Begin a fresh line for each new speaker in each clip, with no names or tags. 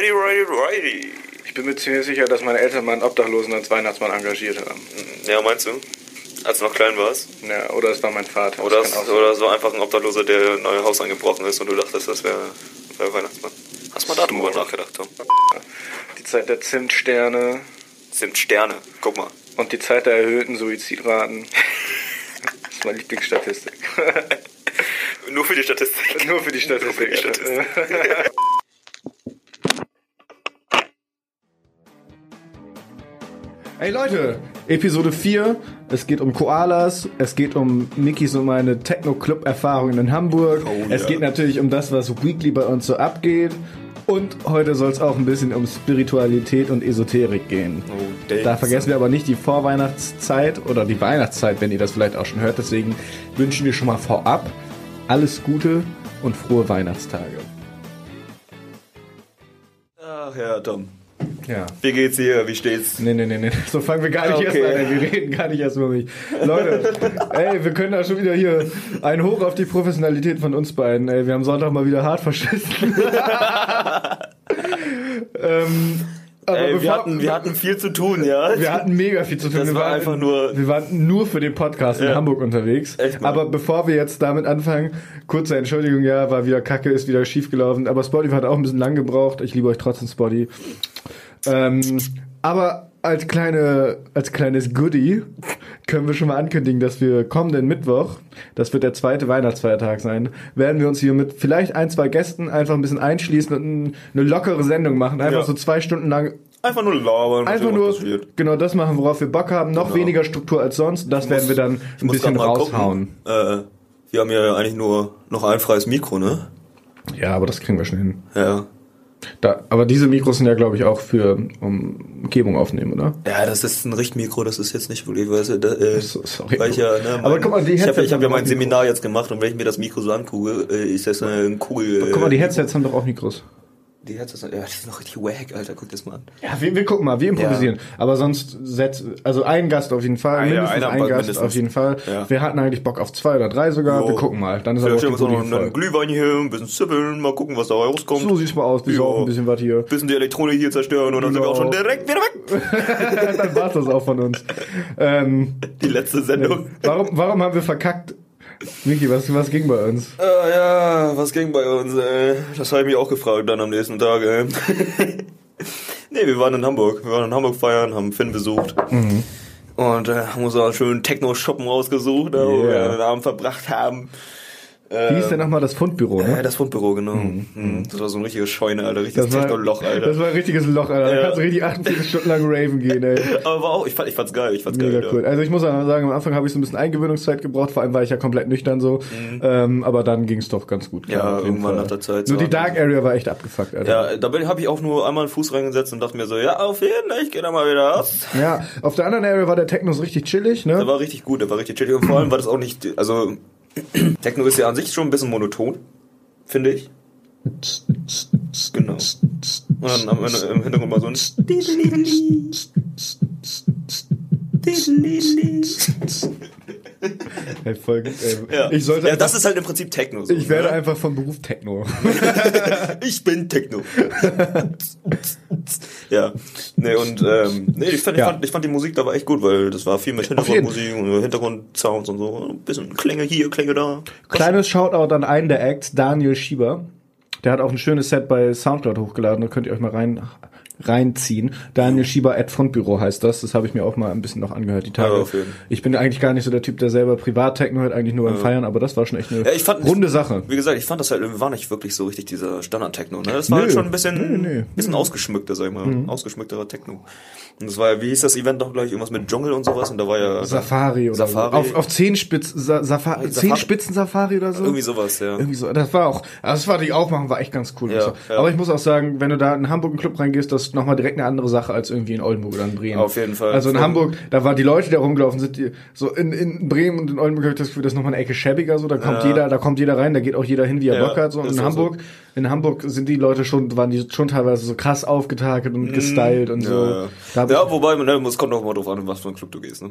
Righty, righty, righty.
Ich bin mir ziemlich sicher, dass meine Eltern mal einen Obdachlosen als Weihnachtsmann engagiert haben.
Ja, meinst du? Als du noch klein warst?
Ja, oder es war mein Vater.
Oder, es, oder es war einfach ein Obdachloser, der ein neues Haus angebrochen ist und du dachtest, das wäre wär Weihnachtsmann. Hast mal darüber nachgedacht, Tom?
Die Zeit der Zimtsterne
Sind Sterne. Guck mal.
und die Zeit der erhöhten Suizidraten. Das ist meine Lieblingsstatistik.
Nur für die Statistik.
Nur für die Statistik.
Nur für die Statistik.
Hey Leute, Episode 4. Es geht um Koalas, es geht um Nikis und meine Techno-Club-Erfahrungen in Hamburg.
Oh,
es geht natürlich um das, was weekly bei uns so abgeht. Und heute soll es auch ein bisschen um Spiritualität und Esoterik gehen.
Oh.
Da vergessen wir aber nicht die Vorweihnachtszeit oder die Weihnachtszeit, wenn ihr das vielleicht auch schon hört. Deswegen wünschen wir schon mal vorab alles Gute und frohe Weihnachtstage.
Ach ja, Tom.
Ja.
Wie geht's dir? Wie steht's?
Nee, nee, nee, nee. So fangen wir gar nicht
Okay.
erst an. Wir reden gar nicht erst über mich. Leute, ey, wir können da schon wieder hier ein Hoch auf die Professionalität von uns beiden. Ey, wir haben Sonntag mal wieder hart verschissen. ähm, aber
Ey, wir, hatten, wir hatten viel zu tun, ja?
wir hatten mega viel zu tun.
Das
wir
war
waren,
einfach nur-
Wir waren nur für den Podcast in
Ja.
Hamburg unterwegs.
Echt.
Aber bevor wir jetzt damit anfangen, kurze Entschuldigung, ja, war wieder kacke, ist wieder schief gelaufen. Aber Spotify hat auch ein bisschen lang gebraucht. Ich liebe euch trotzdem, Spotty. Ähm, aber als kleine, als kleines Goodie können wir schon mal ankündigen, dass wir kommenden Mittwoch, das wird der zweite Weihnachtsfeiertag sein, werden wir uns hier mit vielleicht ein, zwei Gästen einfach ein bisschen einschließen und ein- eine lockere Sendung machen. Einfach
Ja.
so zwei Stunden lang
Einfach nur labern.
Einfach nur genau das machen, worauf wir Bock haben. Noch
Genau.
weniger Struktur als sonst. Das
Ich
werden wir
muss-
dann ein
muss
bisschen raushauen.
Äh, wir haben ja eigentlich nur noch ein freies Mikro, ne?
Ja, aber das kriegen wir schon hin.
Ja.
Da, aber diese Mikros sind ja, glaube ich, auch für um Umgebung aufnehmen, oder?
Ja, das ist ein Richtmikro, das ist jetzt nicht wirklich, weißt du, da, äh,
So- sorry.
weil ich ja, ne,
Aber
mein-
guck mal, die
ich habe
Headsets
ich hab ja mein Seminar jetzt gemacht und wenn ich mir das Mikro so angucke, äh, ist das eine Kugel.
Guck mal, die
äh,
Headsets haben doch auch Mikros.
Die Headsets, ja, die sind noch richtig wack, Alter, guck das mal an.
Ja, wir, wir gucken mal, wir improvisieren. Aber sonst setzt, also ein Gast auf jeden Fall,
Ah, ja,
mindestens
einer
ein Gast
mindestens.
auf jeden Fall.
Ja.
Wir hatten eigentlich Bock auf zwei oder drei sogar.
Jo.
Wir gucken mal. Dann ist aber auch
Vielleicht
die
stellen wir uns
gute
noch einen. Glühwein hier, ein bisschen zippeln, mal gucken, was da rauskommt.
So sieht's mal aus.
Jo.
auch ein bisschen was hier.
bisschen die Elektronik hier zerstören und dann sind wir auch schon direkt wieder weg.
Dann war's das auch von uns. Ähm,
Die letzte Sendung.
warum, warum haben wir verkackt? Miki, was, was ging bei uns?
Äh, ja, was ging bei uns, ey? Das habe ich mich auch gefragt dann am nächsten Tag, ey. nee, wir waren in Hamburg. Wir waren in Hamburg feiern, haben Finn besucht.
Mhm.
Und äh, haben uns auch einen schönen Techno-Shoppen rausgesucht, da wo wir
Yeah.
den Abend verbracht haben.
Wie hieß denn nochmal das Fundbüro, ne?
das Fundbüro, genau. Mhm. Das war so ein richtiges Scheune, Alter. Richtiges
Das war,
Techno-Loch, Alter.
das war ein richtiges Loch, Alter. Da
Ja.
kannst du richtig 48 Stunden lang raven gehen, ey.
Aber war auch, ich, fand, ich fand's geil, ich fand's
Mega
geil.
cool.
Ja.
Also ich muss auch sagen, am Anfang habe ich so ein bisschen Eingewöhnungszeit gebraucht, vor allem war ich ja komplett nüchtern so. Ähm, aber dann ging es doch ganz gut.
Mhm. Ja, irgendwann
Fall.
nach der Zeit
Nur
so.
die Dark Area war echt abgefuckt, Alter.
Ja, da habe ich auch nur einmal einen Fuß reingesetzt und dachte mir so, ja, auf jeden Fall, ich geh da mal wieder raus.
Ja, auf der anderen Area war der Techno so richtig chillig,
Der
ne?
war richtig gut, der war richtig chillig. Und vor allem war das auch nicht, also Techno ist ja an sich schon ein bisschen monoton, finde ich. Genau. Und dann am Ende im Hintergrund mal so ein
Ey, voll, ey,
ja.
Ich sollte
ja,
einfach,
das ist halt im Prinzip Techno. So,
ich werde
ne?
einfach vom Beruf Techno.
ich bin Techno. ja. Nee, und ähm, nee, ich fand,
Ja.
ich, fand, ich fand die Musik da war echt gut, weil das war viel mit. Hintergrundmusik und Hintergrundsounds und so. Ein bisschen Klänge hier, Klänge da.
Kleines Shoutout an einen der Acts, Daniel Schieber. Der hat auch ein schönes Set bei Soundcloud hochgeladen, da könnt ihr euch mal rein reinziehen. Daniel Schieber at Fundbüro heißt das. Das habe ich mir auch mal ein bisschen noch angehört die Tage.
Ja,
ich bin eigentlich gar nicht so der Typ, der selber Privat-Techno hört, eigentlich nur beim Feiern, aber das war schon echt eine
Ja, ich fand-
runde Sache.
Wie gesagt, ich fand das halt, war nicht wirklich so richtig dieser Standard-Techno, ne? Das war
Nö.
halt schon ein bisschen,
Nö, nö. Mhm.
bisschen ausgeschmückter, sag ich mal. Ausgeschmückterer Techno. Und das war ja, wie hieß das Event noch gleich? Irgendwas mit Dschungel und sowas? Und da war ja
Safari oder
Safari.
so. Auf, auf zehn Spitzen, Sa Safa
Safari.
oder so?
irgendwie sowas, ja.
Irgendwie so. Das war auch, also das war die Aufmachung, war echt ganz cool.
Ja,
ich
ja.
Aber ich muss auch sagen, wenn du da in Hamburg in den Club reingehst, das ist nochmal direkt eine andere Sache als irgendwie in Oldenburg oder in Bremen.
Auf jeden Fall.
Also in
Voll.
Hamburg, da waren die Leute, die da rumgelaufen sind, die, so in, in Bremen und in Oldenburg habe ich das Gefühl, das ist nochmal eine Ecke schäbiger, so, da kommt
Ja.
jeder, da kommt jeder rein, da geht auch jeder hin, wie er
Ja,
Bock hat, so. Und in Hamburg, in Hamburg sind die Leute schon, waren die schon teilweise so krass aufgetakelt und gestylt und so.
Mhm. Ja,
hab
ja. ja wobei, ne, es kommt auch mal drauf an, in was für ein Club du gehst, ne?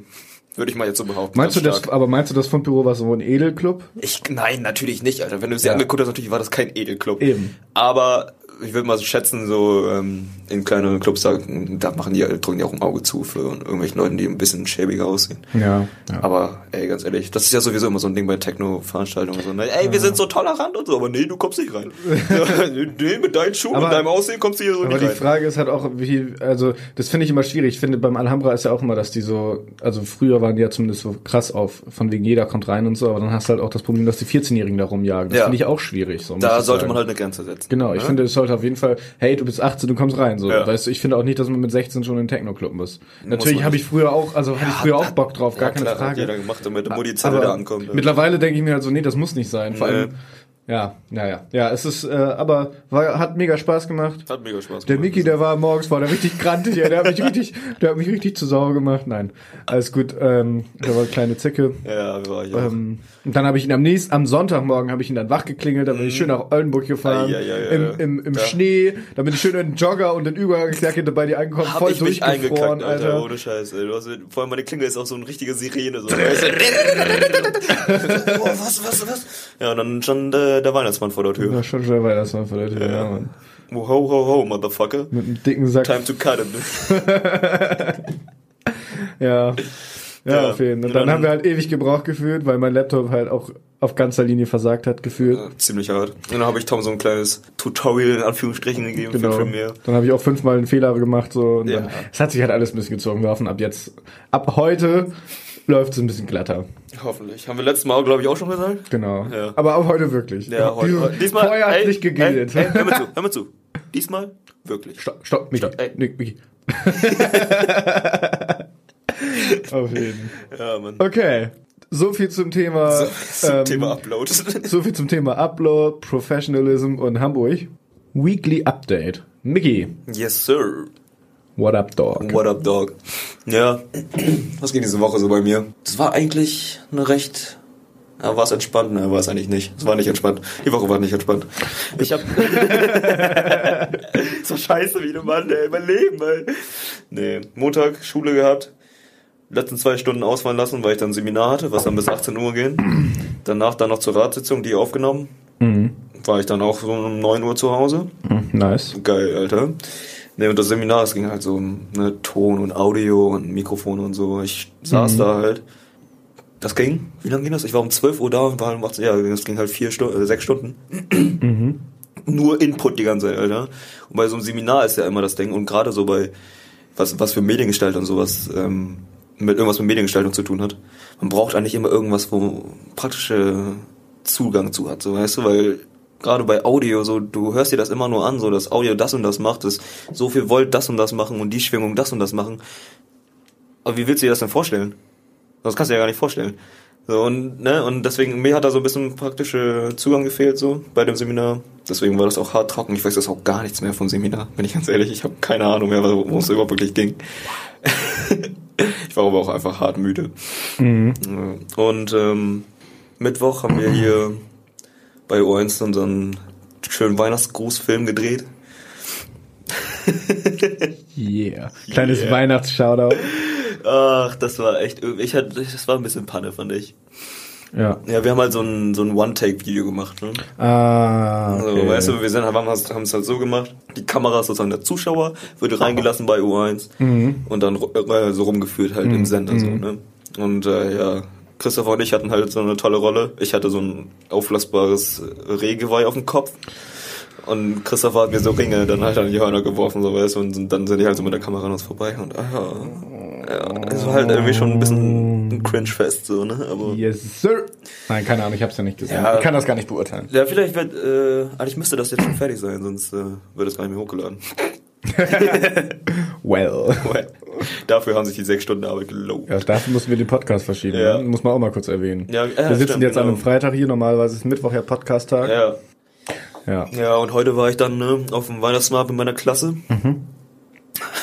Würde ich mal jetzt so behaupten.
Meinst du das, aber meinst du das Fundbüro war so ein Edelclub?
Ich, nein, natürlich nicht, Alter. Wenn du es dir
Ja.
angeguckt hast, natürlich war das kein Edelclub.
Eben.
Aber ich würde mal so schätzen, so ähm, in kleineren Clubs, da, da machen die, drücken die auch ein Auge zu für irgendwelchen Leuten, die ein bisschen schäbiger aussehen.
Ja, ja.
Aber ey, ganz ehrlich, das ist ja sowieso immer so ein Ding bei Techno-Veranstaltungen. So, ne? Ey, wir sind so tolerant und so, aber nee, du kommst nicht rein. nee, mit deinen Schuhen,
Aber-
mit deinem Aussehen kommst du hier so
Aber
nicht
die
rein.
Frage ist halt auch, wie, also das finde ich immer schwierig. Ich finde, beim Alhambra ist ja auch immer, dass die so, also früher waren die ja zumindest so krass auf, von wegen jeder kommt rein und so, aber dann hast du halt auch das Problem, dass die 14-Jährigen da rumjagen. Das
Ja.
finde ich auch schwierig. So,
Da sollte
sagen.
man halt eine Grenze setzen.
Genau, ich
ne?
finde, es sollte auf jeden Fall, hey, du bist 18, du kommst rein. So,
Ja.
weißt du, ich finde auch nicht, dass man mit 16 schon in den Techno-Club muss. Natürlich habe ich früher auch, also hatte ich früher auch Bock drauf, gar
ja,
keine
klar, Hat
Frage.
jeder gemacht, damit Mutti-Zelle
Aber
da ankommt. ja.
Mittlerweile denke ich mir halt so, nee, das muss nicht sein. Vor allem, ja, naja, ja, es ist, äh, aber war, hat mega Spaß gemacht.
Hat mega Spaß
Der
gemacht.
Miki, der war morgens, war der richtig grantig, ey, der hat mich richtig, der hat mich richtig zu sauer gemacht. Nein, alles gut, ähm, der war eine kleine Zicke.
Ja, war ich.
Ähm, und dann habe ich ihn am nächsten, am Sonntagmorgen habe ich ihn dann wach geklingelt, dann bin ich schön nach Oldenburg gefahren,
ei, ei, ei,
im, im, im
Ja.
Schnee, dann bin ich schön in den Jogger und in Übergangsjacke bei dir angekommen,
Hab
voll
ich mich eingekackt, Alter,
Alter.
ohne Scheiß. Ey. Du hast, vor allem meine Klingel ist auch so eine richtige Sirene. So. Oh, was, was, was? Ja, und dann stand äh, der Weihnachtsmann vor der Tür.
Ja, schon war das mal vor der Tür, ja, Mann.
Ho, ho, ho, motherfucker.
Mit einem dicken Sack.
Time to cut it.
Ja. Ja,
Ja.
auf jeden Fall. Und dann
dann-
haben wir halt ewig gebraucht gefühlt, weil mein Laptop halt auch auf ganzer Linie versagt hat gefühlt.
Ja, ziemlich hart. Und dann habe ich Tom so ein kleines Tutorial in Anführungsstrichen gegeben
Genau.
für Premiere.
Dann habe ich auch fünfmal einen Fehler gemacht. So. Und
Ja.
dann, es hat sich halt alles ein bisschen gezogen. Wir hoffen ab jetzt, ab heute läuft es ein bisschen glatter.
Hoffentlich. Haben wir letztes Mal, glaube ich, auch schon gesagt?
Genau.
Ja.
Aber auch heute wirklich.
Ja, heute.
Diese-
Diesmal.
Vorher hat
ey,
nicht gegildet.
Ey, ey, hör mir zu, hör mir zu. Diesmal wirklich.
Stopp, stopp, Miki.
Stopp, ey.
Miki. auf jeden.
Ja, Mann.
Okay. So viel zum Thema.
So, zum
ähm,
Thema Upload.
So viel zum Thema Upload, Professionalism und Hamburg. Weekly Update. Mickey,
yes, sir.
What up, dog?
What up, dog? Ja, was ging diese Woche so bei mir? Das war eigentlich eine recht... Ja, war es entspannt? Ne, war es eigentlich nicht. Es war nicht entspannt. Die Woche war nicht entspannt. Ich hab... so scheiße wie du Mann, ey. Mein Leben, ey. Nee, Montag Schule gehabt. Letzten zwei Stunden ausfallen lassen, weil ich dann ein Seminar hatte, was dann bis 18 Uhr ging. Danach dann noch zur Ratssitzung, die aufgenommen.
Mhm.
War ich dann auch so um 9 Uhr zu Hause.
Mhm, Nice.
Geil, Alter. Ne, und das Seminar, es ging halt so um ne, Ton und Audio und Mikrofone und so. Ich saß da halt. Das ging? Wie lange ging das? Ich war um 12 Uhr da und war um 18 Ja, das ging halt vier Stunden, äh, sechs Stunden. Nur Input die ganze Zeit, Alter. Und bei so einem Seminar ist ja immer das Ding. Und gerade so bei, was, was für Mediengestaltung und sowas, ähm, mit irgendwas mit Mediengestaltung zu tun hat. Man braucht eigentlich immer irgendwas, wo praktische Zugang zu hat, so weißt du, weil gerade bei Audio, so, du hörst dir das immer nur an, so, dass Audio das und das macht, das so viel Volt das und das machen und die Schwingung das und das machen. Aber wie willst du dir das denn vorstellen? Das kannst du dir ja gar nicht vorstellen. So, und, ne, und deswegen, mir hat da so ein bisschen praktische Zugang gefehlt, so, bei dem Seminar. Deswegen war das auch hart trocken. Ich weiß jetzt auch gar nichts mehr vom Seminar, bin ich ganz ehrlich. Ich habe keine Ahnung mehr, worum es überhaupt wirklich ging. ich war aber auch einfach hart müde.
Mhm.
Und ähm, Mittwoch haben wir hier bei O1 unseren schönen Weihnachtsgrußfilm gedreht.
Yeah. Kleines
Yeah.
Weihnachts-Shoutout.
Ach, das war echt, ich hatte, das war ein bisschen Panne, fand ich.
Ja.
Ja, wir haben halt so ein, so ein One-Take-Video gemacht, ne?
Ah, okay.
Also, weißt du, wir sind, haben es halt so gemacht, die Kamera ist sozusagen der Zuschauer, wird reingelassen bei U1
Mhm.
und dann äh, so rumgeführt halt im Sender so, ne? Und äh, ja, Christopher und ich hatten halt so eine tolle Rolle. Ich hatte so ein auflassbares Rehgeweih auf dem Kopf. Und Christopher hat mir so Ringe dann halt an die Hörner geworfen, so weißt du, und dann sind die halt so mit der Kamera an uns vorbei und ah, ja, es war halt irgendwie schon ein bisschen ein Cringe-Fest, so, ne? Aber
Yes, sir. Nein, keine Ahnung, ich hab's ja nicht gesehen.
Ja.
Ich kann das gar nicht beurteilen.
Ja, vielleicht wird, äh, eigentlich müsste das jetzt schon fertig sein, sonst äh, wird es gar nicht mehr hochgeladen.
Well.
Dafür haben sich die sechs Stunden Arbeit gelohnt.
Ja, dafür mussten wir den Podcast verschieben.
Ja.
ne? Muss man auch mal kurz erwähnen.
Ja, ja,
wir sitzen
stimmt,
jetzt an
genau.
einem Freitag hier, normalerweise ist Mittwoch ja Podcast-Tag.
Ja.
Ja.
ja, und heute war ich dann ne, auf dem Weihnachtsmarkt mit meiner Klasse.
Mhm.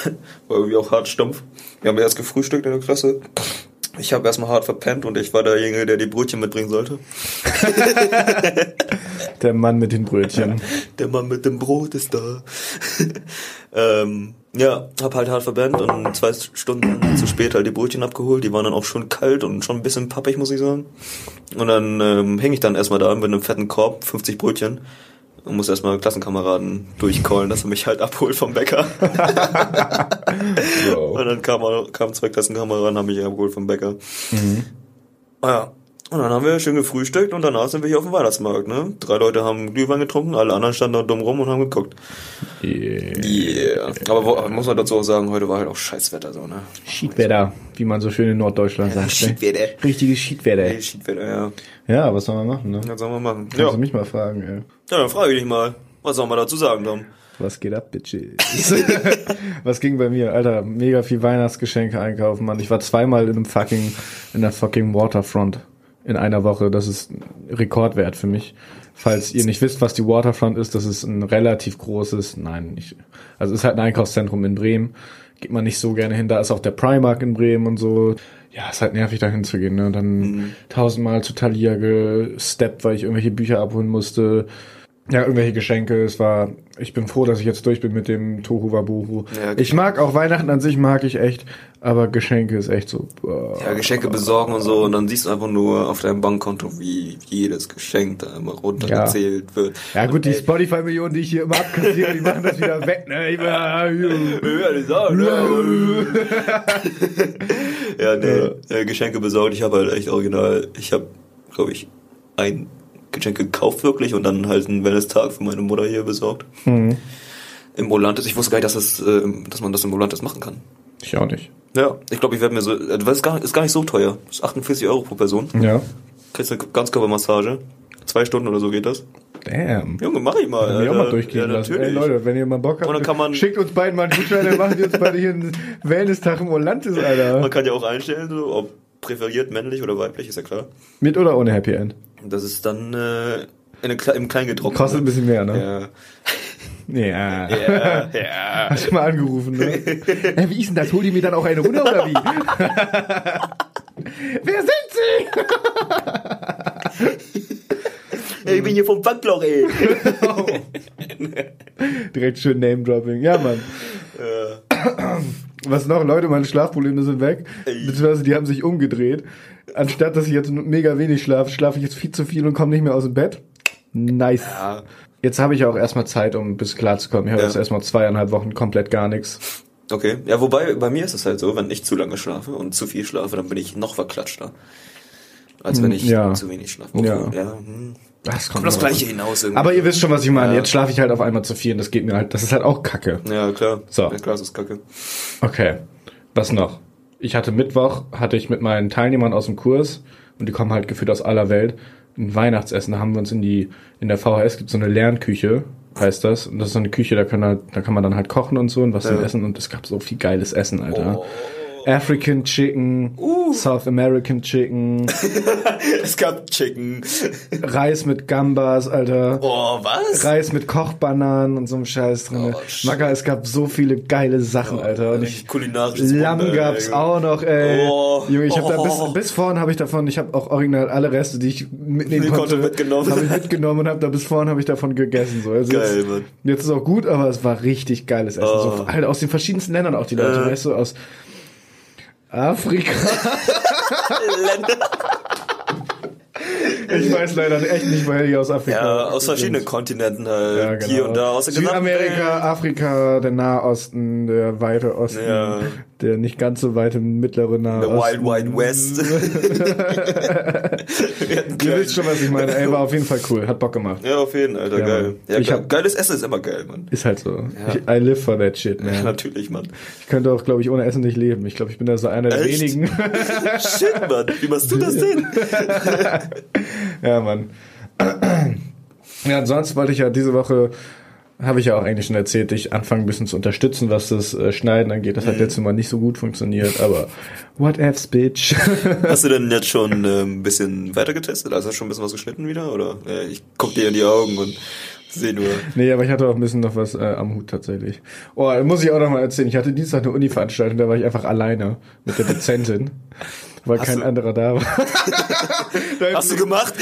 War irgendwie auch hart stumpf. Wir haben erst gefrühstückt in der Klasse. Ich habe erstmal hart verpennt und ich war derjenige, der die Brötchen mitbringen sollte.
Der Mann mit den Brötchen.
Der Mann mit dem Brot ist da. Ähm, ja, hab halt hart verbannt und zwei Stunden zu spät halt die Brötchen abgeholt. Die waren dann auch schon kalt und schon ein bisschen pappig, muss ich sagen. Und dann ähm, hänge ich dann erstmal da mit einem fetten Korb, 50 Brötchen. und muss erstmal Klassenkameraden durchcallen, dass er mich halt abholt vom Bäcker.
Wow.
Und dann kamen kam zwei Klassenkameraden, haben mich abgeholt vom Bäcker. Ah ja. Und dann haben wir schön gefrühstückt und danach sind wir hier auf dem Weihnachtsmarkt, ne? Drei Leute haben Glühwein getrunken, alle anderen standen da dumm rum und haben geguckt.
Yeah.
Yeah. Aber, wo, muss man dazu auch sagen, heute war halt auch Scheißwetter so, ne?
Schiedwetter, wie man so schön in Norddeutschland sagt. ne?
Schiedwetter.
Richtiges Schiedwetter.
Ey, Schiedwetter, ja.
Ja, was soll man machen, ne?
Was sollen wir machen?
Kannst
Ja.
du mich mal fragen, ey.
ja, dann frage ich dich mal. Was soll man dazu sagen, Tom?
Was geht ab, Bitches? Was ging bei mir? Alter, mega viel Weihnachtsgeschenke einkaufen, Mann. Ich war zweimal in einem fucking, in der fucking Waterfront in einer Woche. Das ist Rekordwert für mich. Falls ihr nicht wisst, was die Waterfront ist, das ist ein relativ großes, nein, nicht, also es ist halt ein Einkaufszentrum in Bremen. Geht man nicht so gerne hin. Da ist auch der Primark in Bremen und so. Ja, ist halt nervig, da hinzugehen. Ne? Und dann tausendmal zu Thalia gesteppt, weil ich irgendwelche Bücher abholen musste. Ja, irgendwelche Geschenke. Es war, ich bin froh, dass ich jetzt durch bin mit dem Tohu Wabuhu.
Ja,
ich mag auch Weihnachten an sich, mag ich echt, aber Geschenke ist echt so. boah.
Ja, Geschenke besorgen und so und dann siehst du einfach nur auf deinem Bankkonto, wie jedes Geschenk da immer runtergezählt wird.
Ja gut, die
Ey,
Spotify-Millionen, die ich hier immer abkassiere, die machen das wieder weg. Ne?
Ja, die sagen, ne? ja, nee, äh, Geschenke besorgt. Ich habe halt echt original, ich habe, glaube ich, ein Geschenk gekauft wirklich und dann halt einen Wellness-Tag für meine Mutter hier besorgt.
Mhm.
Im Volantis. Ich wusste gar nicht, dass, das, äh, dass man das im Volantis machen kann.
Ich auch nicht.
Ja, ich glaube, ich werde mir so, äh, das ist gar, ist gar nicht so teuer. Das ist 48 Euro pro Person.
Ja.
Kriegst eine Ganzkörpermassage. Zwei Stunden oder so geht das.
Damn.
Junge, mach ich mal.
Ich auch mal durchgehen
ja,
lassen. Ey. Leute, wenn ihr mal Bock habt, schickt uns beiden mal einen Gutschein, dann machen wir uns beide hier einen Wellness-Tag im Orlantis, Alter.
Man kann ja auch einstellen, so, ob präferiert männlich oder weiblich, ist ja klar.
Mit oder ohne Happy End?
Das ist dann äh, in im Kleingedruckten.
Kostet ein bisschen mehr, ne?
Ja.
Ja.
Ja, ja.
Hast du mal angerufen, ne? Hä, wie ist denn das? Hol die mir dann auch eine runter oder wie? Wer sind Sie?
Ich bin hier vom Bankloch, ey.
Direkt schön Name-Dropping. Ja, Mann.
Ja.
Was noch? Leute, meine Schlafprobleme sind weg. Beziehungsweise die haben sich umgedreht. Anstatt, dass ich jetzt mega wenig schlafe, schlafe ich jetzt viel zu viel und komme nicht mehr aus dem Bett. Nice.
ja.
Jetzt habe ich auch erstmal Zeit, um ein bisschen klarzukommen. Ich habe
Ja.
jetzt erstmal zweieinhalb Wochen komplett gar nichts.
Okay. Ja, wobei, bei mir ist es halt so, wenn ich zu lange schlafe und zu viel schlafe, dann bin ich noch verklatschter. Als wenn ich
Ja.
zu wenig schlafe.
Ja.
ja hm.
Das
Kommt das Gleiche hinaus irgendwie.
Aber ihr wisst schon, was ich meine.
Ja.
Jetzt schlafe ich halt auf einmal zu viel und das geht mir halt, das ist halt auch kacke.
Ja, klar.
So.
Ja, klar, das ist kacke.
Okay. Was noch? Ich hatte Mittwoch, hatte ich mit meinen Teilnehmern aus dem Kurs, und die kommen halt gefühlt aus aller Welt, ein Weihnachtsessen. Da haben wir uns in die, in der VHS gibt so eine Lernküche, heißt das. Und das ist so eine Küche, da kann, halt, da kann man dann halt kochen und so und was
Ja.
zum Essen. Und es gab so viel geiles Essen, Alter.
Oh.
African Chicken, South American Chicken,
Es gab Chicken.
Reis mit Gambas, Alter.
Oh, was?
Reis mit Kochbananen und so einem Scheiß drin.
Oh.
Macker, es gab so viele geile Sachen, Alter. Und ich,
kulinarisches
Lamm
Wunder,
gab's
ey.
auch noch, ey.
Oh.
Junge, ich habe da
Oh.
bis, bis vorhin habe ich davon, ich habe auch original alle Reste, die ich mitnehmen
Die
konnte,
mitgenommen.
habe ich mitgenommen und habe da bis vorhin habe ich davon gegessen. So. Also
Geil,
jetzt,
Mann.
jetzt ist auch gut, aber es war richtig geiles Essen.
Oh.
So, halt aus den verschiedensten Ländern auch die Leute,
Äh.
weißt du, aus Afrika. ich weiß leider echt nicht, woher die aus Afrika
Ja, aus
sind.
verschiedenen Kontinenten halt.
Ja, genau.
Hier und da, aus der
Südamerika. Afrika, der Nahosten, der weite Osten,
Ja.
Der nicht ganz so weite mittlere Nahe
The Wild Wild West.
Ihr wisst schon, was ich meine. Ey, war auf jeden Fall cool. Hat Bock gemacht.
ja, auf jeden Fall, Alter,
Ja,
geil. Ja,
Ich
geil.
hab-
Geiles Essen ist immer geil, Mann.
Ist halt so.
Ja.
Ich, I live for that shit,
Ja,
man.
natürlich, Mann.
Ich könnte auch, glaube ich, ohne Essen nicht leben. Ich glaube, ich bin da so einer der
Echt?
wenigen.
Shit, Mann. Wie machst du das denn?
ja, Mann. Ja, ansonsten wollte ich ja diese Woche, habe ich ja auch eigentlich schon erzählt, ich anfangen ein bisschen zu unterstützen, was das äh, Schneiden angeht. Das
Mhm.
hat letztes Mal nicht so gut funktioniert, aber what ifs, bitch.
Hast du denn jetzt schon äh, ein bisschen weiter getestet? Also hast du schon ein bisschen was geschnitten wieder? Oder äh, ich guck dir in die Augen und sehe nur.
Nee, aber ich hatte auch ein bisschen noch was äh, am Hut tatsächlich. Oh, muss ich auch noch mal erzählen. Ich hatte Dienstag eine Uni-Veranstaltung, da war ich einfach alleine mit der Dozentin, weil
Hast
kein
du-
anderer da war.
Hast du gemacht?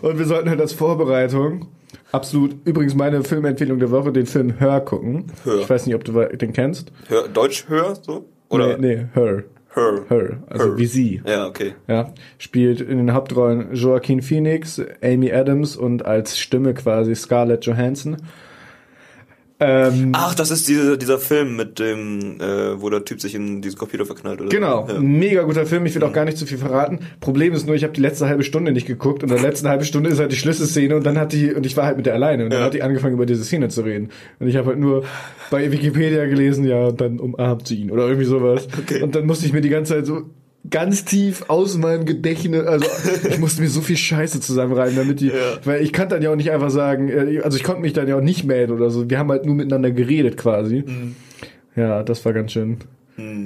Und wir sollten halt als Vorbereitung absolut, übrigens meine Filmempfehlung der Woche, den Film Her gucken.
Her.
Ich weiß nicht, ob du den kennst.
Hör, Deutsch hör, so? Oder?
Nee, nee Her.
Her.
Her, also
Her.
wie sie.
Ja, okay.
Ja, spielt in den Hauptrollen Joaquin Phoenix, Amy Adams und als Stimme quasi Scarlett Johansson. Ähm,
Ach, das ist diese, dieser Film mit dem, äh, wo der Typ sich in diesen Computer verknallt, oder?
Genau,
Ja.
mega guter Film. Ich will auch gar nicht zu viel verraten. Problem ist nur, ich habe die letzte halbe Stunde nicht geguckt und in der letzten halben Stunde ist halt die Schlüsselszene und dann hat die und ich war halt mit der alleine und dann
Ja.
hat die angefangen über diese Szene zu reden und ich habe halt nur bei Wikipedia gelesen, ja, und dann umarmt sie ihn oder irgendwie sowas.
Okay.
Und dann musste ich mir die ganze Zeit so ganz tief aus meinem Gedächtnis, also ich musste mir so viel Scheiße zusammenreiben, damit die,
Ja.
weil ich kann dann ja auch nicht einfach sagen, äh, also ich konnte mich dann ja auch nicht melden oder so. Wir haben halt nur miteinander geredet quasi.
Mhm.
Ja, das war ganz schön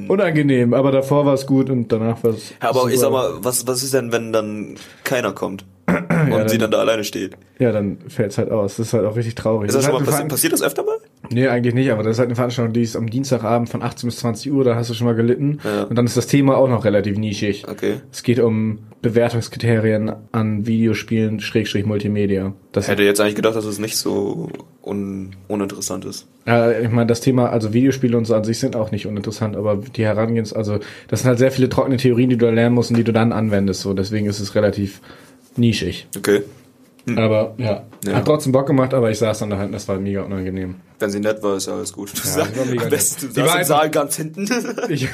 unangenehm, aber davor war es gut und danach war es.
Ja, aber ich
super.
sag mal, was, was ist denn, wenn dann keiner kommt? Und sie dann da alleine steht?
Ja, dann fällt's halt aus. Das ist halt auch richtig traurig.
Ist das
ist
schon mal passi passiert das öfter mal?
Nee, eigentlich nicht, aber das ist halt eine Veranstaltung, die ist am Dienstagabend von 18 bis 20 Uhr, da hast du schon mal gelitten.
Ja.
Und dann ist das Thema auch noch relativ nischig.
Okay.
Es geht um Bewertungskriterien an Videospielen, Schrägstrich Multimedia. Das
Ich hätte jetzt eigentlich gedacht, dass es nicht so un uninteressant ist.
Äh, ich meine, das Thema, also Videospiele und so an sich sind auch nicht uninteressant, aber die Herangehens, also das sind halt sehr viele trockene Theorien, die du da lernen musst und die du dann anwendest. So, deswegen ist es relativ nischig.
Okay.
Aber ja,
Ja.
hat trotzdem Bock gemacht, aber ich saß dann da halt, das war mega unangenehm.
Wenn sie nett war, ist ja alles gut. Du
die
sag,
war mega
am besten, du
Die war
im
einfach-
Saal ganz hinten.
Ich,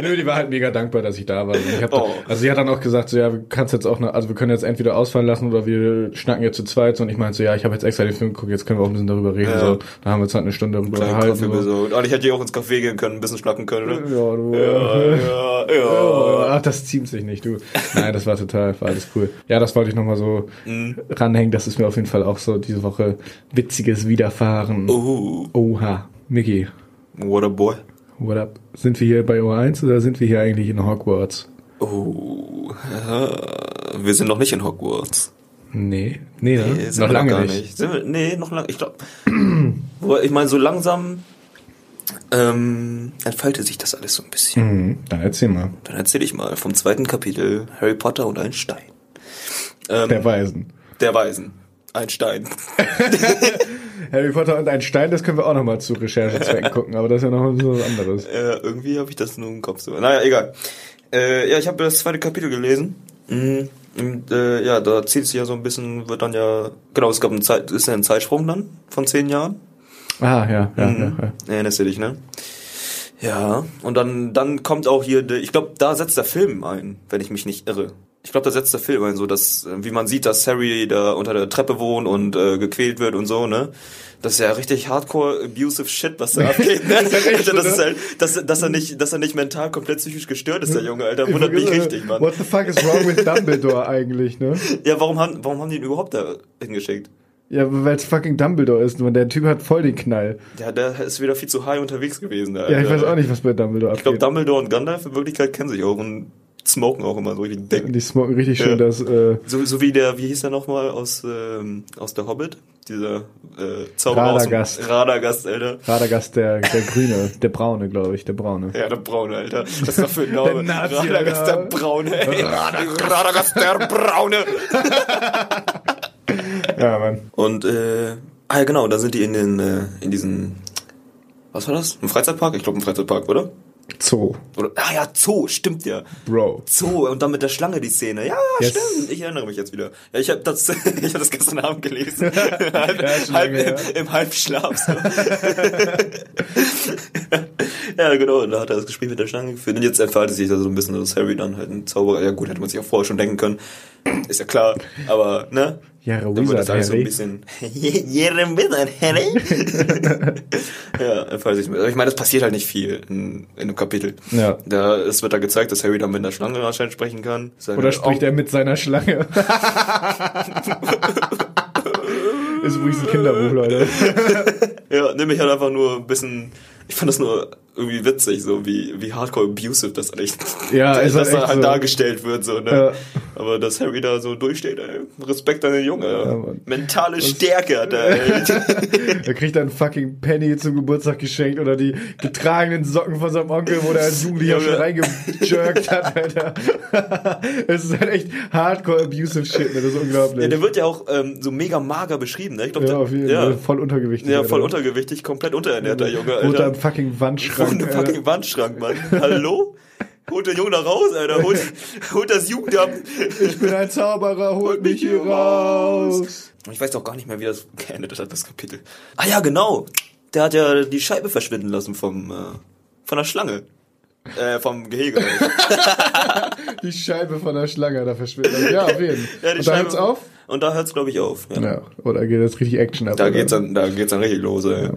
nö, die war halt mega dankbar, dass ich da war. Und Ich hab da,
Oh.
Also sie hat dann auch gesagt, so ja, wir kannst jetzt auch, noch, also wir können jetzt entweder ausfallen lassen oder wir schnacken jetzt zu zweit. Und ich meinte so, ja, ich habe jetzt extra den Film geguckt, jetzt können wir auch ein bisschen darüber reden.
Ja.
So, da haben wir jetzt halt eine Stunde darüber unterhalten. So.
besorgt. Und ich hätte hier auch ins Café gehen können, ein bisschen schnacken können, oder?
Ja, du.
Ja, ja, ja.
Ach, das ziemt sich nicht, du. Nein, das war total, war alles cool. Ja, das wollte ich nochmal so
Mhm.
Ranhängen. Das ist mir auf jeden Fall auch so diese Woche witziges Widerfahren.
Oh,
Oha. Mickey,
what a boy.
what up? Sind wir hier bei O1 oder sind wir hier eigentlich in Hogwarts?
Oh, ja. wir sind noch nicht in Hogwarts.
Nee, nee, ne?
Nee,
noch lange
gar
nicht.
Sind wir, nee, noch lange. Ich glaube, ich meine, so langsam ähm, entfaltet sich das alles so ein bisschen.
Mhm, dann erzähl mal.
Dann erzähle ich mal vom zweiten Kapitel Harry Potter und ein Stein. Ähm,
Der Weisen.
Der Weisen. Ein Stein.
Harry Potter und ein Stein, das können wir auch nochmal zu Recherchezwecken gucken, aber das ist ja noch so was anderes.
Äh, irgendwie habe ich das nur im Kopf so. Naja, egal. Äh, ja, ich habe das zweite Kapitel gelesen. Mhm. Und, äh, ja, da zieht sich ja so ein bisschen, wird dann ja, genau, es gab einen Zeit, ist ja ein Zeitsprung dann von zehn Jahren.
Ah, ja, ja,
Mhm.
ja, ja.
Erinnerst du dich, ne? Ja, und dann, dann kommt auch hier, der, ich glaube, da setzt der Film ein, wenn ich mich nicht irre. Ich glaube, da setzt der Film ein, so dass, äh, wie man sieht, dass Harry da unter der Treppe wohnt und äh, gequält wird und so, ne? Das ist ja richtig hardcore abusive Shit, was da abgeht, ne?
Das ist ja
Alter, das
so,
ist
ne?
halt, dass, dass er nicht, dass er nicht mental komplett psychisch gestört ist, der Junge, Alter. Wundert mich richtig, Mann.
What the fuck is wrong with Dumbledore eigentlich, ne?
Ja, warum haben, warum haben die ihn überhaupt da hingeschickt?
Ja, weil es fucking Dumbledore ist, man. Der Typ hat voll den Knall.
Ja, der ist wieder viel zu high unterwegs gewesen, Alter.
Ja, ich weiß auch nicht, was bei Dumbledore
Ich glaube,
abgeht.
Dumbledore und Gandalf in Wirklichkeit kennen sich auch und smoken auch immer so richtig dick.
Die smoken richtig schön
Ja.
das, äh,
So, so wie der, wie hieß der nochmal aus, ähm, aus der Hobbit? Dieser äh, Zauberer aus dem-
Radagast.
Radagast, Alter.
Radagast, der, der Grüne, der Braune, glaube ich, der Braune.
Ja, der Braune, Alter. Was ist das für ein Name?
Nazi,
Radagast, der Braune, ey. Radagast, der Braune.
Ja, Mann.
Und, äh, ah ja, genau, da sind die in den, äh, in diesen, was war das? Ein Freizeitpark? Ich glaube, ein Freizeitpark, oder?
Zoo.
Oder, ah ja, Zoo, stimmt ja.
Bro.
Zoo und dann mit der Schlange die Szene. Ja,
Yes.
stimmt. Ich erinnere mich jetzt wieder. Ja, ich habe das, ich hab das gestern Abend gelesen. halb,
Ja,
halb im, im Halbschlaf. So. ja, genau. Da hat er das Gespräch mit der Schlange geführt. Und jetzt entfaltet sich da so ein bisschen, dass Harry dann halt ein Zauberer. Ja gut, hätte man sich auch vorher schon denken können. Ist ja klar. Aber, ne?
Ja,
Dann wird das alles so ein bisschen. Jerem Wizard, Harry. ja, sich. Aber ich meine, das passiert halt nicht viel in, in einem Kapitel.
Ja.
Da, es wird da gezeigt, dass Harry dann mit einer Schlange anscheinend sprechen kann. Seine
Oder spricht er mit seiner Schlange? ist übrigens ein Kinderbuch, Leute.
Ja, nämlich halt einfach nur ein bisschen. Ich fand das nur irgendwie witzig, so wie, wie hardcore abusive das eigentlich.
Ja, ist
dass da
echt
halt
so.
dargestellt wird, so, ne?
Ja.
Aber dass Harry da so durchsteht, ey. Respekt an den Junge.
Ja.
Mentale Stärke hat er, ey.
Er kriegt dann fucking Penny zum Geburtstag geschenkt oder die getragenen Socken von seinem Onkel, wo der als Jugendlicher schon reingejerkt hat, Alter. Es ist halt echt hardcore abusive shit, ne? Das ist
ja,
unglaublich.
der wird ja auch ähm, so mega mager beschrieben, ne? Ich glaube,
Ja,
der-
auf jeden
ja,
Fall. Voll untergewichtig.
ja, voll
Alter.
untergewichtig, komplett unterernährter Junge, Alter.
im fucking
Wo
Wandschrank.
ein
Alter.
fucking Wandschrank, Mann. Hallo? Holt den Jungen da raus, Alter. Holt, holt das Jugendamt.
Ich bin ein Zauberer, holt mich hier raus.
Ich weiß doch gar nicht mehr, wie das geendet hat, das Kapitel. Ah ja, genau. Der hat ja die Scheibe verschwinden lassen vom, äh, von der Schlange. Äh, vom Gehege.
Die Scheibe von der Schlange da verschwindet. Ja, auf jeden Fall.
Ja,
Und da
Scheibe-
hört's auf?
Und da hört's, glaube ich, auf. Ja.
Ja. Oder geht jetzt richtig Action ab?
Da geht's dann, da geht's dann richtig los, ey.
Ja.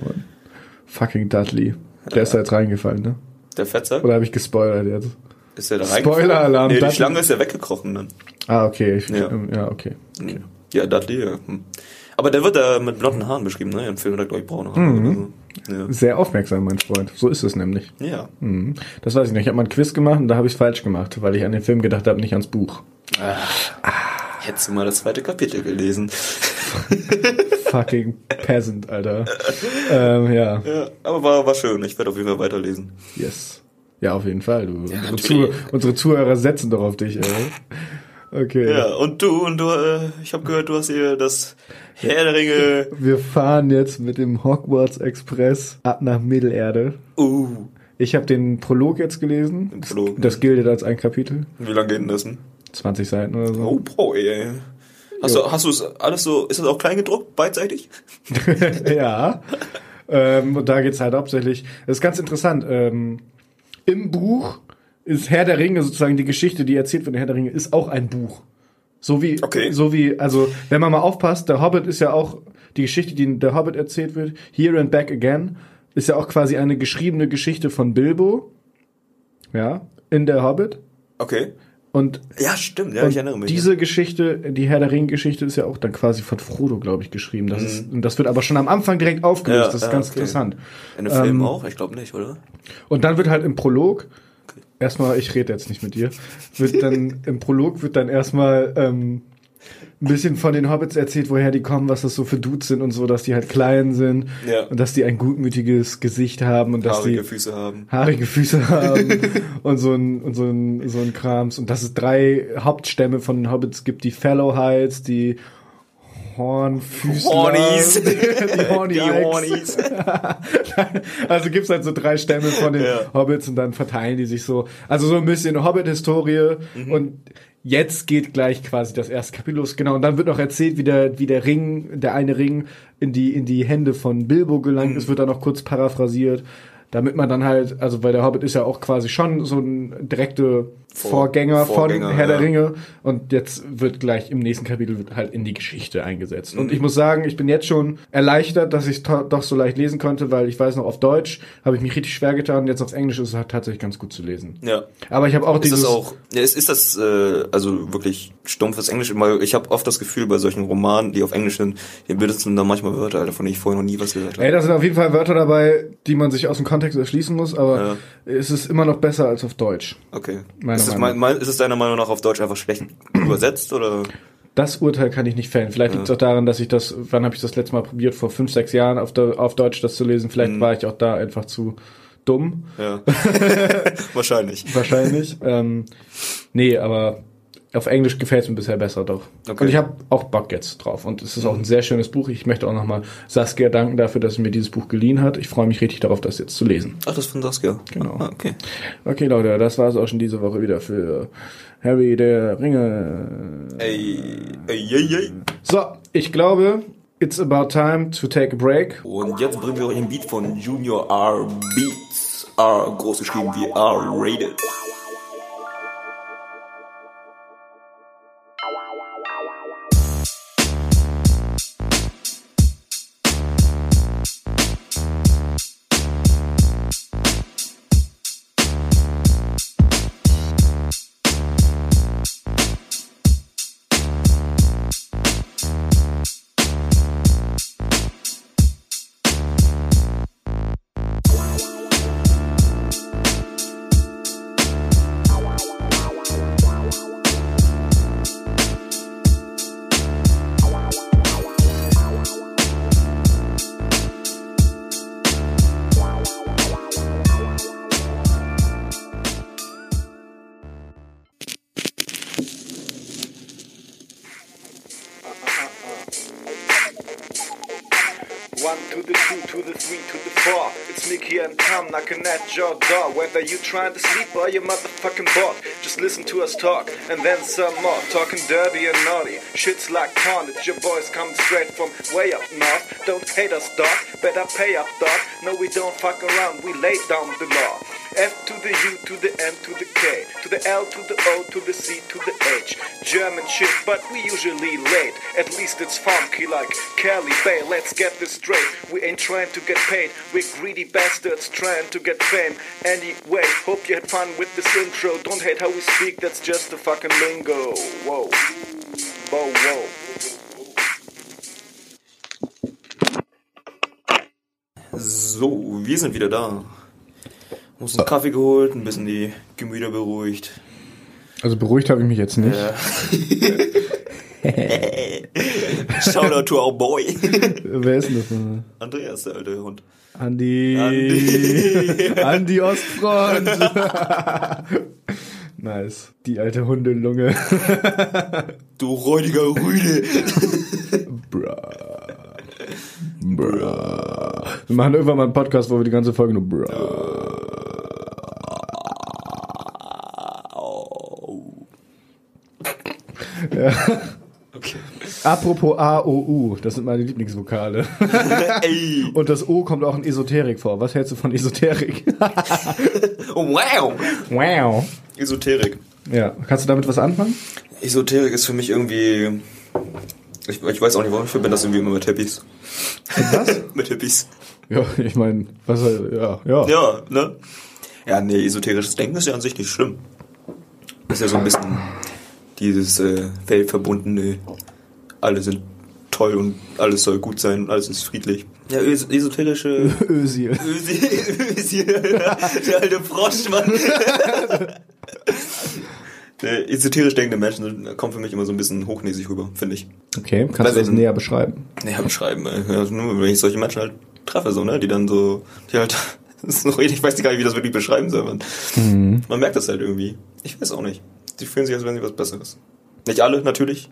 Fucking Dudley. Der ist da jetzt reingefallen, ne?
Der Fettsack?
Oder habe ich gespoilert jetzt?
Ist der da
Spoiler-Alarm,
Nee, die. Schlange ist ja weggekrochen dann.
Ah, okay. Ich,
Ja.
ja. ja, okay.
Okay. Ja, Dudley, ja. Hm. Aber der wird da mit blonden Haaren beschrieben, ne? Im Film hat er, glaube ich, braune Haare
Mhm.
so.
Sehr aufmerksam, mein Freund. So ist es nämlich.
Ja. ja.
Mhm. Das weiß ich nicht. Ich habe mal ein Quiz gemacht und da habe ich falsch gemacht, weil ich an den Film gedacht habe, nicht ans Buch.
Hättest du mal das zweite Kapitel gelesen.
Fucking Peasant, Alter. ähm, ja,
Ja, aber war, war schön. Ich werde auf jeden Fall weiterlesen.
yes. Ja, auf jeden Fall. Du. unsere,
natürlich.
Zuh unsere Zuhörer setzen doch auf dich, ey. Okay.
Ja, und du, und du, äh, ich habe gehört, du hast hier das Herr der Ringe.
Wir fahren jetzt mit dem Hogwarts Express ab nach Mittelerde.
Uh,
Ich habe den Prolog jetzt gelesen.
Den Prolog,
Das gilt als ein Kapitel.
wie lange geht denn das denn?
20 Seiten oder so.
Oh, boah, ey. Hast du, hast du es alles so, ist das auch klein gedruckt, beidseitig?
ja. Ähm, und da geht's halt hauptsächlich. Das ist ganz interessant. Ähm, Im Buch ist Herr der Ringe sozusagen die Geschichte, die erzählt wird in Herr der Ringe, ist auch ein Buch. So wie,
Okay.
so wie, also wenn man mal aufpasst, der Hobbit ist ja auch die Geschichte, die in der Hobbit erzählt wird. Here and Back Again ist ja auch quasi eine geschriebene Geschichte von Bilbo. Ja, in der Hobbit.
Okay.
Und
Ja, stimmt, ja, ich erinnere mich.
diese Geschichte, die Herr der Ringe-Geschichte, ist ja auch dann quasi von Frodo, glaube ich, geschrieben. Das, ist, und das wird aber schon am Anfang direkt aufgelöst.
Mhm. Ja,
das ist
ja,
ganz
okay.
interessant.
In dem Film
ähm,
auch? Ich glaube nicht, oder?
Und dann wird halt im Prolog, erstmal, ich rede jetzt nicht mit dir, wird dann im Prolog wird dann erstmal ähm, ein bisschen von den Hobbits erzählt, woher die kommen, was das so für Dudes sind und so, dass die halt klein sind
Ja.
und dass die ein gutmütiges Gesicht haben und dass
Haarige
die
Füße haben.
haarige Füße haben und so ein, und so ein, so ein Krams. Und dass es drei Hauptstämme von den Hobbits gibt, die Fellowhides, die Hornfüßler.
Hornies.
die Horny
Die. Hornies.
Also gibt's halt so drei Stämme von den
Ja.
Hobbits und dann verteilen die sich so. Also so ein bisschen Hobbit-Historie
Mhm.
und jetzt geht gleich quasi das erste Kapitel los. Genau, und dann wird noch erzählt, wie der, wie der Ring, der eine Ring in die, in die Hände von Bilbo gelangt
Mhm.
ist, wird dann noch kurz paraphrasiert. Damit man dann halt, also weil der Hobbit ist ja auch quasi schon so ein direkte
Vor-
Vorgänger,
Vorgänger,
von Herr der
ja.
Ringe. Und jetzt wird gleich im nächsten Kapitel wird halt in die Geschichte eingesetzt.
Mhm.
Und ich muss sagen, ich bin jetzt schon erleichtert, dass ich doch so leicht lesen konnte, weil ich weiß noch, auf Deutsch habe ich mich richtig schwer getan. Jetzt auf Englisch ist es halt tatsächlich ganz gut zu lesen.
Ja.
Aber ich habe auch
Ist
dieses...
das auch, ja, ist, ist das äh, also wirklich stumpfes Englisch? Weil ich habe oft das Gefühl bei solchen Romanen, die auf Englisch sind, die benutzen dann manchmal Wörter, Alter, von denen ich vorher noch nie was gehört
Ey,
habe.
da sind auf jeden Fall Wörter dabei, die man sich aus dem Kontext erschließen muss, aber es ist immer noch besser als auf Deutsch.
Okay. Ist es, mein, mein, ist es deiner Meinung nach auf Deutsch einfach schlecht übersetzt oder?
Das Urteil kann ich nicht fällen. Vielleicht liegt es auch daran, dass ich das, wann habe ich das letzte Mal probiert? Vor fünf, sechs Jahren auf, der, auf Deutsch das zu lesen. Vielleicht
Mhm.
war ich auch da einfach zu dumm.
Ja. Wahrscheinlich.
Wahrscheinlich. ähm, nee, aber auf Englisch gefällt es mir bisher besser doch.
Okay.
Und ich habe auch Bock jetzt drauf. Und es ist auch ein sehr schönes Buch. Ich möchte auch nochmal Saskia danken dafür, dass sie mir dieses Buch geliehen hat. Ich freue mich richtig darauf, das jetzt zu lesen.
Ach, das von Saskia.
Genau.
Ah, okay.
Okay, Leute, das war es auch schon diese Woche wieder für Harry der Ringe.
Ey, ey, ey, ey.
So, ich glaube, it's about time to take a break.
Und jetzt bringen wir euch ein Beat von Junior R Beats. R groß geschrieben wie R rated.
Mickey and Tom knocking at your door. Whether you trying to sleep or you motherfucking bored, just listen to us talk and then some more. Talking dirty and naughty, shit's like carnage. Your boys coming straight from way up north. Don't hate us, dog. Better pay up, dog. No, we don't fuck around. We lay down the law. F to the U to the M to the K to the L to the O to the C to the H. German shit, but we usually late. At least it's funky like Kelly Bay. Let's get this straight. We ain't trying to get paid. We're greedy bastards trying to get fame. Anyway, hope you had fun with this intro. Don't hate how we speak. That's just the fucking lingo. Whoa, whoa, whoa.
So, wir sind wieder da. Uns einen Kaffee geholt, ein bisschen die Gemüter beruhigt.
Also beruhigt habe ich mich jetzt nicht.
Ja. Shoutout to our boy.
Wer ist denn das? nochmal?
Andreas, der alte Hund.
Andi.
Andi.
Andi Ostfront. nice. Die alte Hundelunge.
Du räudiger Rüde.
Bruh. Bruh. Wir machen irgendwann mal einen Podcast, wo wir die ganze Folge nur Bruh.
Okay.
Apropos A, O, U, das sind meine Lieblingsvokale. Und das O kommt auch in Esoterik vor. Was hältst du von Esoterik?
Wow.
wow.
Esoterik.
Ja, kannst du damit was anfangen?
Esoterik ist für mich irgendwie. Ich, ich weiß auch nicht, warum ich verbinde das irgendwie immer mit Hippies.
Was?
mit Hippies.
Ja, ich meine, was, ja, ja.
Ja, ne? Ja, nee, esoterisches Denken ist ja an sich nicht schlimm. Ist ja so ein bisschen dieses äh, weltverbundene, alle sind toll und alles soll gut sein und alles ist friedlich. Ja, es esoterische...
Ösil.
Ösi, Ösi, der alte Frosch, Mann. Der esoterisch denkende Menschen kommen für mich immer so ein bisschen hochnäsig rüber, finde ich.
Okay, kannst
Weil
du das näher beschreiben?
Ja, beschreiben, ey. ja, nur wenn ich solche Menschen halt treffe, so, ne, die dann so, die halt, das ist noch, ich weiß gar nicht, wie das wirklich beschreiben soll, man.
Mhm.
Man merkt das halt irgendwie. Ich weiß auch nicht. Die fühlen sich, als wären sie was Besseres. Nicht alle, natürlich.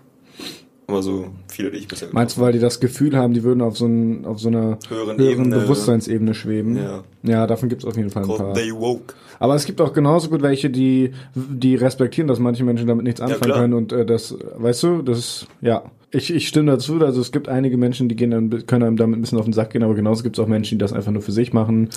Aber so viele, die ich bisher
Meinst du, weil die das Gefühl haben, die würden auf so, ein, auf so einer
Höheren
höheren
Ebene.
Bewusstseinsebene schweben?
Ja.
Ja, davon gibt es auf jeden Fall ein paar.
They Woke.
Aber es gibt auch genauso gut welche, die, die respektieren, dass manche Menschen damit nichts anfangen
klar.
können und äh, das, weißt du, das ist, ja. Ich, ich stimme dazu, also es gibt einige Menschen, die gehen dann, können einem damit ein bisschen auf den Sack gehen, aber genauso gibt es auch Menschen, die das einfach nur für sich machen,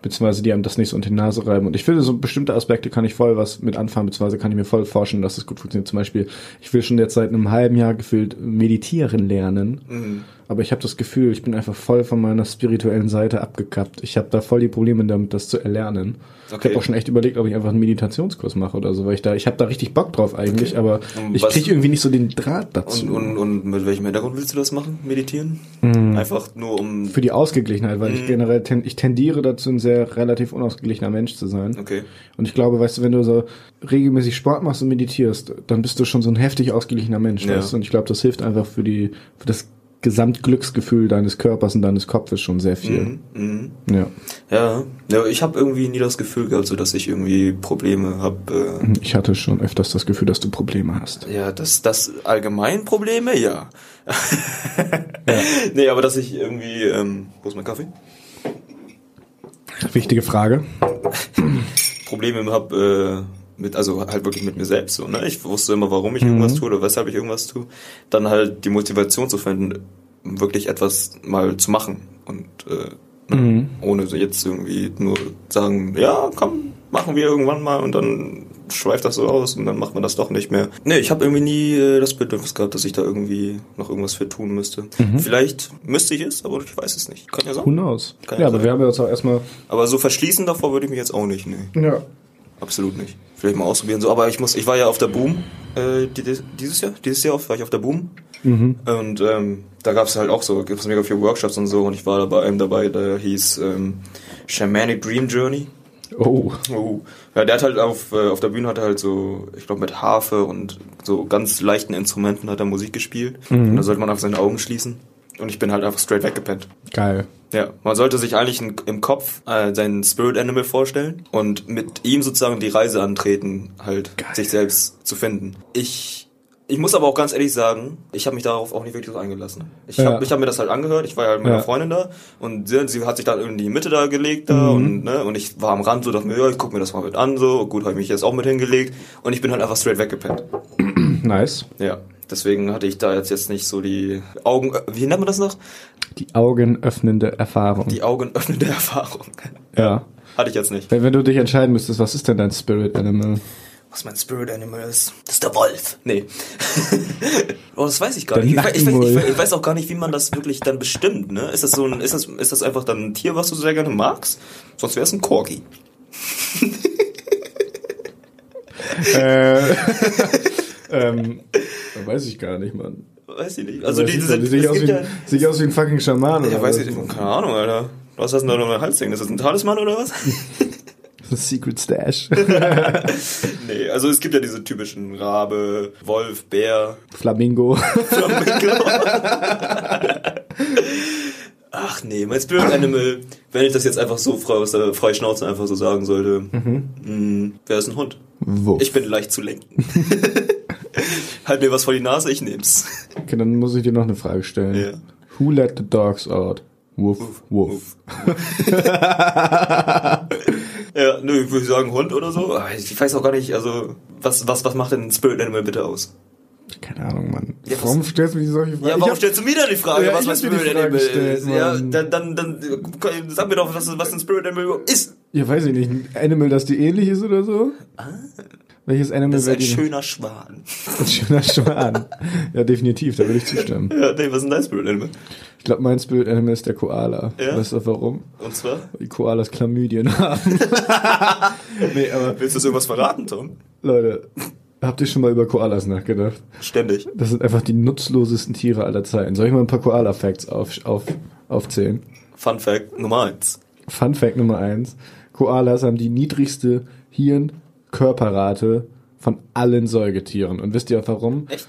beziehungsweise die einem das nicht so unter die Nase reiben. Und ich finde, so bestimmte Aspekte kann ich voll was mit anfangen, beziehungsweise kann ich mir voll forschen, dass das gut funktioniert. Zum Beispiel, ich will schon jetzt seit einem halben Jahr gefühlt meditieren lernen.
Mhm.
Aber ich habe das Gefühl, ich bin einfach voll von meiner spirituellen Seite abgekappt. Ich habe da voll die Probleme damit, das zu erlernen. Ich
Okay.
habe auch schon echt überlegt, ob ich einfach einen Meditationskurs mache oder so, weil ich da, ich habe da richtig Bock drauf eigentlich, aber
Und
ich kriege irgendwie nicht so den Draht dazu.
Und, und, und mit welchem Hintergrund willst du das machen? Meditieren?
Mhm.
Einfach nur um.
für die Ausgeglichenheit, weil
Mhm.
ich generell ten, ich tendiere dazu, ein sehr relativ unausgeglichener Mensch zu sein.
Okay.
Und ich glaube, weißt du, wenn du so regelmäßig Sport machst und meditierst, dann bist du schon so ein heftig ausgeglichener Mensch.
Ja.
Weißt du? Und ich glaube, das hilft einfach für die, für das Gesamtglücksgefühl deines Körpers und deines Kopfes schon sehr viel.
Mhm. Mhm.
Ja.
Ja. ja, ich habe irgendwie nie das Gefühl gehabt, so dass ich irgendwie Probleme habe. Äh,
Ich hatte schon öfters das Gefühl, dass du Probleme hast.
Ja, das, das allgemein Probleme, ja. Nee, aber dass ich irgendwie, ähm, wo ist mein Kaffee?
Wichtige Frage.
Probleme habe, äh, mit, also halt wirklich mit mir selbst, so, ne? Ich wusste immer, warum ich irgendwas tue oder weshalb ich irgendwas tue. Dann halt die Motivation zu finden, wirklich etwas mal zu machen und, äh, ne? ohne so jetzt irgendwie nur sagen, ja, komm, machen wir irgendwann mal und dann schweift das so aus und dann macht man das doch nicht mehr. Nee, ich habe irgendwie nie äh, das Bedürfnis gehabt, dass ich da irgendwie noch irgendwas für tun müsste. Vielleicht müsste ich es, aber ich weiß es nicht. Kann ja
Who
sein.
knows?
Kann
ja,
ja
aber
sein.
wir haben ja jetzt auch erstmal.
Aber so verschließen davor würde ich mich jetzt auch nicht, nee.
Ja.
Absolut nicht. Vielleicht mal ausprobieren so. Aber ich muss, ich war ja auf der Boom äh, die, dieses Jahr, dieses Jahr war ich auf der Boom und ähm, da gab es halt auch so, gibt es mega viele Workshops und so und ich war da bei einem dabei, der hieß ähm, Shamanic Dream Journey.
Oh.
Oh. Ja, der hat halt auf, äh, auf der Bühne hat er halt so, ich glaube mit Harfe und so ganz leichten Instrumenten hat er Musik gespielt. Und da sollte man einfach seine Augen schließen. Und ich bin halt einfach straight weggepennt.
Geil.
Ja, man sollte sich eigentlich im Kopf äh, seinen Spirit Animal vorstellen und mit ihm sozusagen die Reise antreten, halt
Geil.
sich selbst zu finden. Ich Ich muss aber auch ganz ehrlich sagen, ich habe mich darauf auch nicht wirklich so eingelassen. Ich
Ja.
habe ich hab mir das halt angehört, ich war ja halt mit meiner
Ja.
Freundin da und sie, sie hat sich dann irgendwie in die Mitte da gelegt da
Mhm.
und, ne, und ich war am Rand so, dachte mir, ja, ich guck mir das mal mit an, so, gut, habe ich mich jetzt auch mit hingelegt und ich bin halt einfach straight weggepennt.
Nice.
Ja, deswegen hatte ich da jetzt, jetzt nicht so die Augen, äh, wie nennt man das noch?
Die augenöffnende Erfahrung.
Die augenöffnende Erfahrung.
ja.
Hatte ich jetzt nicht.
Wenn, wenn du dich entscheiden müsstest, was ist denn dein Spirit Animal?
Was mein Spirit Animal ist? Das ist der Wolf. Nee. oh, das weiß ich gar
Der
nicht. Ich, weiß- ich, weiß- ich weiß auch gar nicht, wie man das wirklich dann bestimmt, ne? Ist das so ein, ist das, ist das einfach dann ein Tier, was du sehr gerne magst? Sonst wäre es ein Corgi.
äh, ähm, weiß ich gar nicht, Mann.
Weiß ich nicht. Also die,
ich
diese,
nicht. Sehe ich,
es
aus wie,
ja,
ein- sehe ich aus wie ein fucking Schaman
ja,
oder
weiß ich nicht. Keine Ahnung, Alter. Was hast du denn da noch im Hals hängen? Ist das ein Talisman oder was?
Secret Stash.
nee, also es gibt ja diese typischen Rabe, Wolf, Bär,
Flamingo.
Flamingo. Ach nee, mein Spirit Animal, wenn ich das jetzt einfach so frei, aus der frei Schnauze einfach so sagen sollte, mhm. wäre es ein Hund.
Wo?
Ich bin leicht zu lenken. halt mir was vor die Nase, ich nehm's.
Okay, dann muss ich dir noch eine Frage stellen.
Ja.
Who let the dogs out? Woof, woof.
Ja, nö, ich würde sagen Hund oder so. Aber Ich weiß auch gar nicht, also, was, was, was macht denn ein Spirit Animal bitte aus?
Keine Ahnung, Mann.
Ja, was-
warum stellst du mir solche Fragen?
Ja, warum
hab-
stellst du mir dann die Frage,
Ja,
was mein Spirit Animal
gestellt,
ist? Ja, dann, dann, dann, äh, sag mir doch, was, was ein Spirit Animal ist.
Ja, weiß ich nicht. Ein Animal, das dir ähnlich ist oder so? Welches Animal
Das ist ein schöner Schwan.
Ein schöner Schwan. ja, definitiv, da würde ich zustimmen.
Ja, nee, was ist denn dein Spirit Animal?
Ich glaube, mein Spirit Animal ist der Koala.
Ja?
Weißt du warum?
Und zwar?
Weil Die Koalas Chlamydien haben. nee, aber
Willst du uns irgendwas verraten, Tom?
Leute, habt ihr schon mal über Koalas nachgedacht?
Ständig.
Das sind einfach die nutzlosesten Tiere aller Zeiten. Soll ich mal ein paar Koala-Facts auf, auf, aufzählen?
Fun Fact Nummer eins.
Fun Fact Nummer eins. Koalas haben die niedrigste Hirnkörperrate von allen Säugetieren. Und wisst ihr auch warum?
Echt?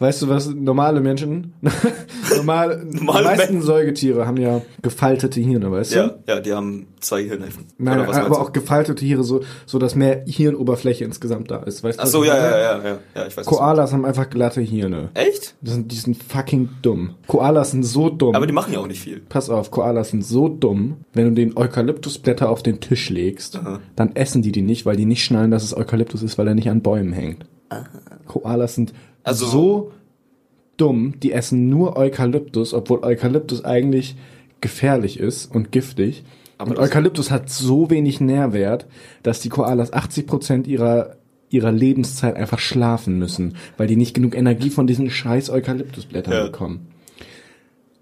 Weißt du, was normale Menschen, normal, die
Normale
meisten
Men-
Säugetiere haben ja gefaltete Hirne, weißt du?
Ja, ja, die haben zwei Gehirnhälften.
Nein,
meinst
aber auch gefaltete Tiere, so, so dass mehr Hirnoberfläche insgesamt da ist. Weißt du,
Ach so, ja, ja, ja, ja, ja, ich weiß.
Koalas haben einfach glatte Hirne.
Echt?
Das sind, die sind fucking dumm. Koalas sind so dumm.
Aber die machen ja auch nicht viel.
Pass auf, Koalas sind so dumm, wenn du den Eukalyptusblätter auf den Tisch legst,
Aha.
dann essen die die nicht, weil die nicht schnallen, dass es Eukalyptus ist, weil er nicht an Bäumen hängt. Koalas sind
Also-
so dumm, die essen nur Eukalyptus, obwohl Eukalyptus eigentlich gefährlich ist und giftig.
Aber
und Eukalyptus hat so wenig Nährwert, dass die Koalas 80% ihrer ihrer Lebenszeit einfach schlafen müssen, weil die nicht genug Energie von diesen scheiß Eukalyptusblättern
Ja.
bekommen.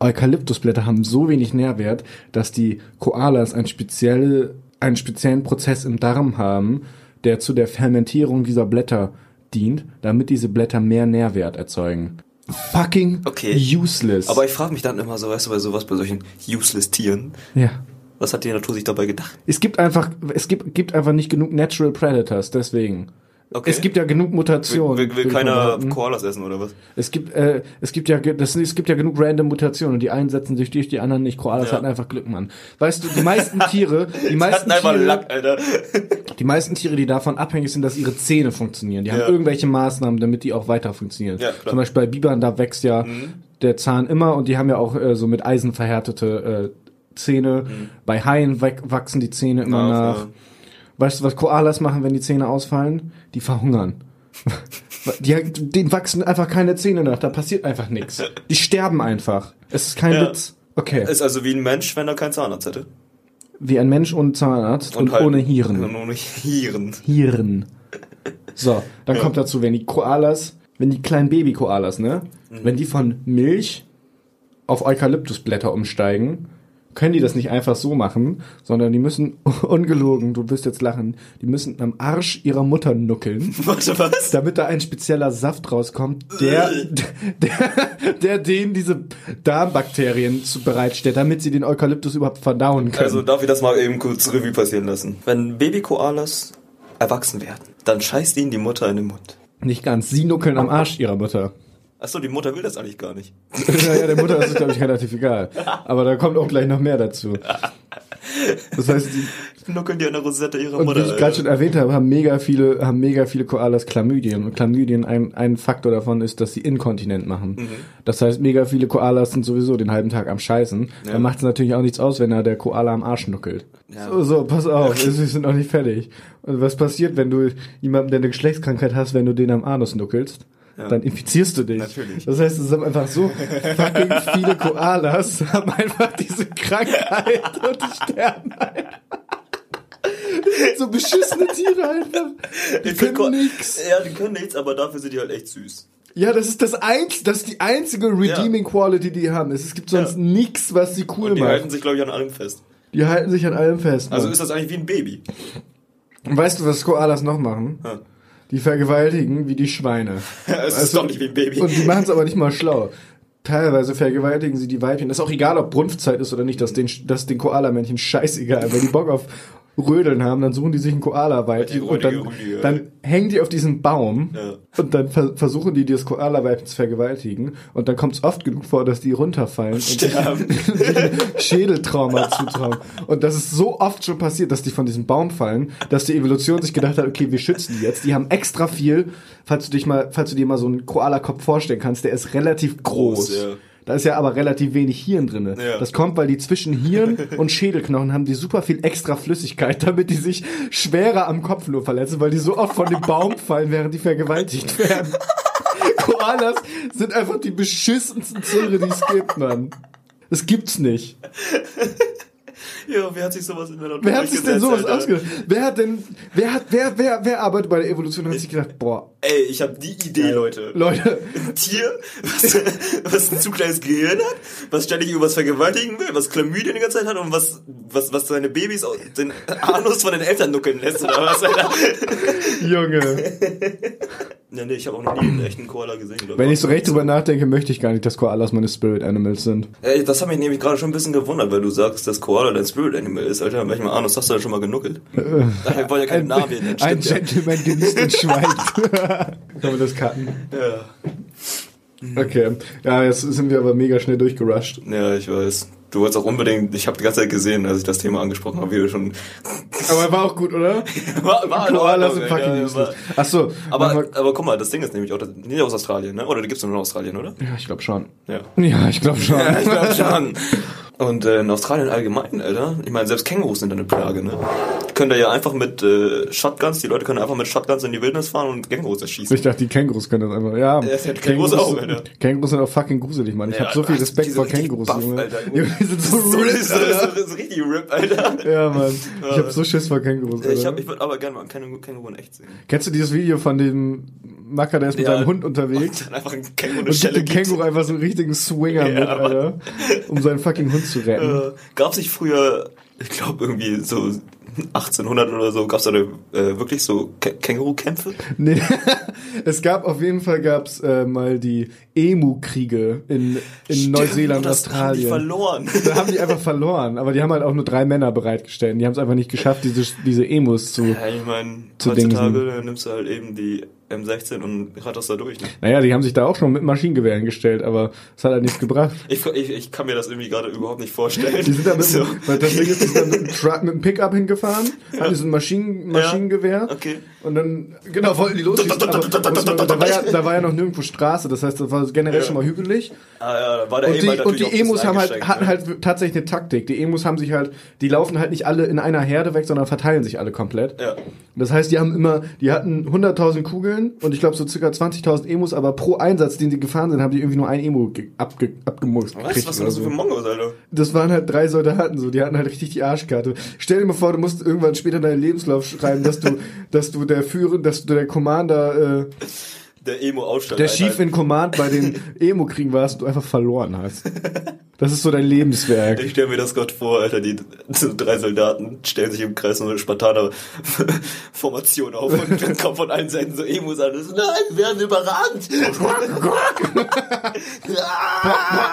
Eukalyptusblätter haben so wenig Nährwert, dass die Koalas ein spezielle, einen speziellen Prozess im Darm haben, der zu der Fermentierung dieser Blätter dient, damit diese Blätter mehr Nährwert erzeugen. Fucking
Okay.
useless.
Aber ich frage mich dann immer so, weißt du, bei sowas, bei solchen useless Tieren,
ja.
was hat die Natur sich dabei gedacht?
Es gibt einfach, es gibt, gibt einfach nicht genug Natural Predators, deswegen.
Okay.
Es gibt ja genug
Will,
Mutationen.
will, will
mal
keiner. Koalas essen oder was?
Es gibt, äh, es gibt ja, das, es gibt ja genug random Mutationen und die einen setzen sich durch, die anderen nicht. Koalas
Ja.
hatten einfach Glück, Mann. Weißt du, die meisten Tiere, die meisten Tiere,
Lack,
die meisten Tiere, die davon abhängig sind, dass ihre Zähne funktionieren. Die haben
Ja.
irgendwelche Maßnahmen, damit die auch weiter funktionieren.
Ja.
Zum Beispiel bei Bibern, da wächst ja
Mhm.
der Zahn immer und die haben ja auch äh, so mit Eisen verhärtete äh, Zähne. Bei Haien wachsen die Zähne immer
Ja,
nach.
Ja.
Weißt du, was Koalas machen, wenn die Zähne ausfallen? Die verhungern. Die, denen wachsen einfach keine Zähne nach, da passiert einfach nichts. Die sterben einfach. Es ist kein
Ja.
Witz. Okay.
Ist also wie ein Mensch, wenn er keinen Zahnarzt hätte.
Wie ein Mensch ohne Zahnarzt und,
halt-
ohne Hirn.
Und ohne Hirn.
Hirn. So, dann kommt dazu, wenn die Koalas, wenn die kleinen Baby-Koalas, ne,
Mhm.
wenn die von Milch auf Eukalyptusblätter umsteigen, können die das nicht einfach so machen, sondern die müssen, ungelogen, du wirst jetzt lachen, die müssen am Arsch ihrer Mutter nuckeln,
Warte, was?
damit da ein spezieller Saft rauskommt, der, der, der denen diese Darmbakterien bereitstellt, damit sie den Eukalyptus überhaupt verdauen können.
Also darf ich das mal eben kurz Revue passieren lassen. Wenn Baby-Koalas erwachsen werden, dann scheißt ihnen die Mutter in den Mund.
nicht ganz. Sie nuckeln am Arsch ihrer Mutter.
Achso, die Mutter will das eigentlich gar nicht.
naja, der Mutter ist es, glaube ich, relativ egal. Aber da kommt auch gleich noch mehr dazu. Das heißt, die,
Nuckeln die an der Rosette ihrer
und
Mutter.
wie ich gerade schon erwähnt habe, haben mega viele, haben mega viele Koalas Chlamydien. Und Chlamydien, ein, ein Faktor davon ist, dass sie inkontinent machen.
Mhm.
Das heißt, mega viele Koalas sind sowieso den halben Tag am Scheißen.
Ja.
Dann macht es natürlich auch nichts aus, wenn da der Koala am Arsch nuckelt.
Ja.
So, so, pass auf, wir sind noch nicht fertig. Und was passiert, wenn du jemanden, der eine Geschlechtskrankheit hast, wenn du den am Anus nuckelst?
Ja.
Dann infizierst du dich.
Natürlich.
Das heißt, es haben einfach so fucking viele Koalas haben einfach diese Krankheit und die sterben einfach. Sind so beschissene Tiere einfach. Die
find Ko-
können nix.
Ja, die können nichts, aber dafür sind die halt echt süß.
Ja, das ist das einz, das ist die einzige redeeming quality, die die haben. Es, gibt sonst
Ja.
nix, was sie cool
Und die
macht.
halten sich, glaube ich, an allem fest.
die halten sich an allem fest.
Also ist das eigentlich wie ein Baby.
Und weißt du, was Koalas noch machen?
Ja.
Die vergewaltigen wie die Schweine.
Es ist
Also-
doch nicht wie ein Baby.
Und die machen es aber nicht mal schlau. Teilweise vergewaltigen sie die Weibchen. Das ist auch egal, ob Brunftzeit ist oder nicht. Das ist den, das ist den Koala-Männchen scheißegal. Wenn die Bock auf Rödeln haben, dann suchen die sich ein Koala-Weibchen und dann,
ey.
dann hängen die auf diesen Baum
Ja.
und dann ver versuchen die, das Koala-Weibchen zu vergewaltigen. Und dann kommt es oft genug vor, dass die runterfallen und
Sterben.
Schädeltrauma zutrauen. Und das ist so oft schon passiert, dass die von diesem Baum fallen, dass die Evolution sich gedacht hat, okay, wir schützen die jetzt. Die haben extra viel, falls du dich mal, falls du dir mal so einen Koala-Kopf vorstellen kannst, der ist relativ groß.
Groß, ja.
Da ist ja aber relativ wenig Hirn drinne.
Ja.
Das kommt, weil die zwischen Hirn und Schädelknochen haben die super viel extra Flüssigkeit, damit die sich schwerer am Kopf nur verletzen, weil die so oft von dem Baum fallen, während die vergewaltigt werden. Koalas sind einfach die beschissensten Tiere, die es gibt, Mann. Das gibt's nicht.
Ja, wer hat sich sowas in der Natur
Wer hat sich denn sowas
Alter?
ausgedacht? Wer hat denn, wer hat, wer, wer, wer arbeitet bei der Evolution und hat sich gedacht, boah,
Ey, ich habe die Idee, Leute.
Leute,
Ein Tier, was, was ein zu kleines Gehirn hat, was ständig irgendwas vergewaltigen will, was Chlamydien die ganze Zeit hat und was, was, was seine Babys den Anus von den Eltern nuckeln lässt oder was, Alter.
Junge.
Ja, nee, ich habe auch noch nie einen echten Koala gesehen, glaube
Wenn ich so recht drüber nachdenke, möchte ich gar nicht, dass Koalas meine Spirit Animals sind.
Ey, das hat mich nämlich gerade schon ein bisschen gewundert, weil du sagst, dass Koala dein Spirit Animal ist, Alter. Manchmal Anus hast du da schon mal genuckelt. Wir wollen ja keinen Namen nennen,
ein. Gentleman genießt und schweigt. Können wir das cutten?
ja.
Okay. Ja, jetzt sind wir aber mega schnell durchgerusht.
Ja, ich weiß. Du wolltest auch unbedingt, ich habe die ganze Zeit gesehen, als ich das Thema angesprochen habe, wie du schon.
Aber war auch gut, oder?
war, war
Koalas sind fucking
ja,
useless.
war-
Ach so.
Aber,
machen
aber guck mal, das Ding ist nämlich auch, nicht aus Australien, ne? Oder die gibt's nur in Australien, oder?
ja, ich glaube schon.
Ja.
Ja, ich glaube schon.
Ja, ich glaube schon. Und äh, in Australien allgemein, Alter. Ich meine, selbst Kängurus sind eine Plage, ne? Können da ja einfach mit äh, Shotguns, die Leute können einfach mit Shotguns in die Wildnis fahren und Kängurus erschießen.
Ich dachte, die Kängurus können das einfach. Ja,
Ja, hat Kängurus auch, Alter.
Kängurus sind auch fucking gruselig, Mann. Ich
Ja,
hab so viel Respekt vor Kängurus,
buff,
Junge.
Alter.
Junge, Die sind so,
so,
ripped,
so,
Alter.
so, so richtig RIP, Alter.
Ja, Mann. Ich hab so Schiss vor Kängurus,
Ja, ich,
Alter.
hab, ich würde aber gerne mal einen Känguru, Känguru in echt sehen.
Kennst du dieses Video von dem Macker, der ist mit
Ja.
seinem Hund unterwegs?
Und dann einfach einen Känguru eine
Und gibt Känguru einfach so einen richtigen Swinger
Ja,
mit, Alter. Um seinen fucking Hund zu retten.
Äh, gab's nicht früher, ich glaube irgendwie so 1800 oder so, gab's da äh, wirklich so Kä Känguru-Kämpfe?
Nee, es gab auf jeden Fall gab's äh, mal die Emu-Kriege in, in Neuseeland,
das Haben die
Australien.
verloren.
Da haben die einfach verloren, aber die haben halt auch nur drei Männer bereitgestellt. Die haben es einfach nicht geschafft, diese, diese Emus zu.
Ja, ich meine,
Zu
heutzutage
dingsen.
nimmst du halt eben die M16 und ratterst da durch. Ne?
Naja, die haben sich da auch schon mit Maschinengewehren gestellt, aber es hat halt nichts gebracht.
Ich, ich, ich kann mir das irgendwie gerade überhaupt nicht vorstellen.
Die sind da mit,
so.
weil das Ding ist, die sind da mit einem Truck, mit einem Pickup hingefahren, hatten so ein Maschinen, Maschinengewehr.
Okay.
Und dann, genau, wollten die man- da, war ja, da war ja noch nirgendwo Straße, das heißt, das war generell schon mal hügelig.
Ah ja, da war der
Und die, und die Emus haben halt, hatten halt tatsächlich eine Taktik. Die Emus haben sich halt, die laufen halt nicht alle in einer Herde weg, sondern verteilen sich alle komplett.
Ja.
Das heißt, die haben immer, die hatten 100.000 Kugeln und ich glaube so circa 20.000 Emus, aber pro Einsatz, den sie gefahren sind, haben die irgendwie nur ein Emo ge- abge, abgemurkst
Was? Was sind das so für. Mongos, Alter?
Das waren halt drei Soldaten so, die hatten halt richtig die Arschkarte. Stell dir mal vor, du musst irgendwann später deinen Lebenslauf schreiben, dass du, dass du der Führer, dass du der Commander, äh,
Der Emo-Ausstand.
der Chief in Command bei den Emo-Kriegen warst und du einfach verloren hast. Das ist so dein Lebenswerk.
Ich stelle mir das Gott vor, Alter, die drei Soldaten stellen sich im Kreis so eine Spartaner-Formation auf und dann kommt von allen Seiten so Emus an. so, Nein, wir werden überrannt!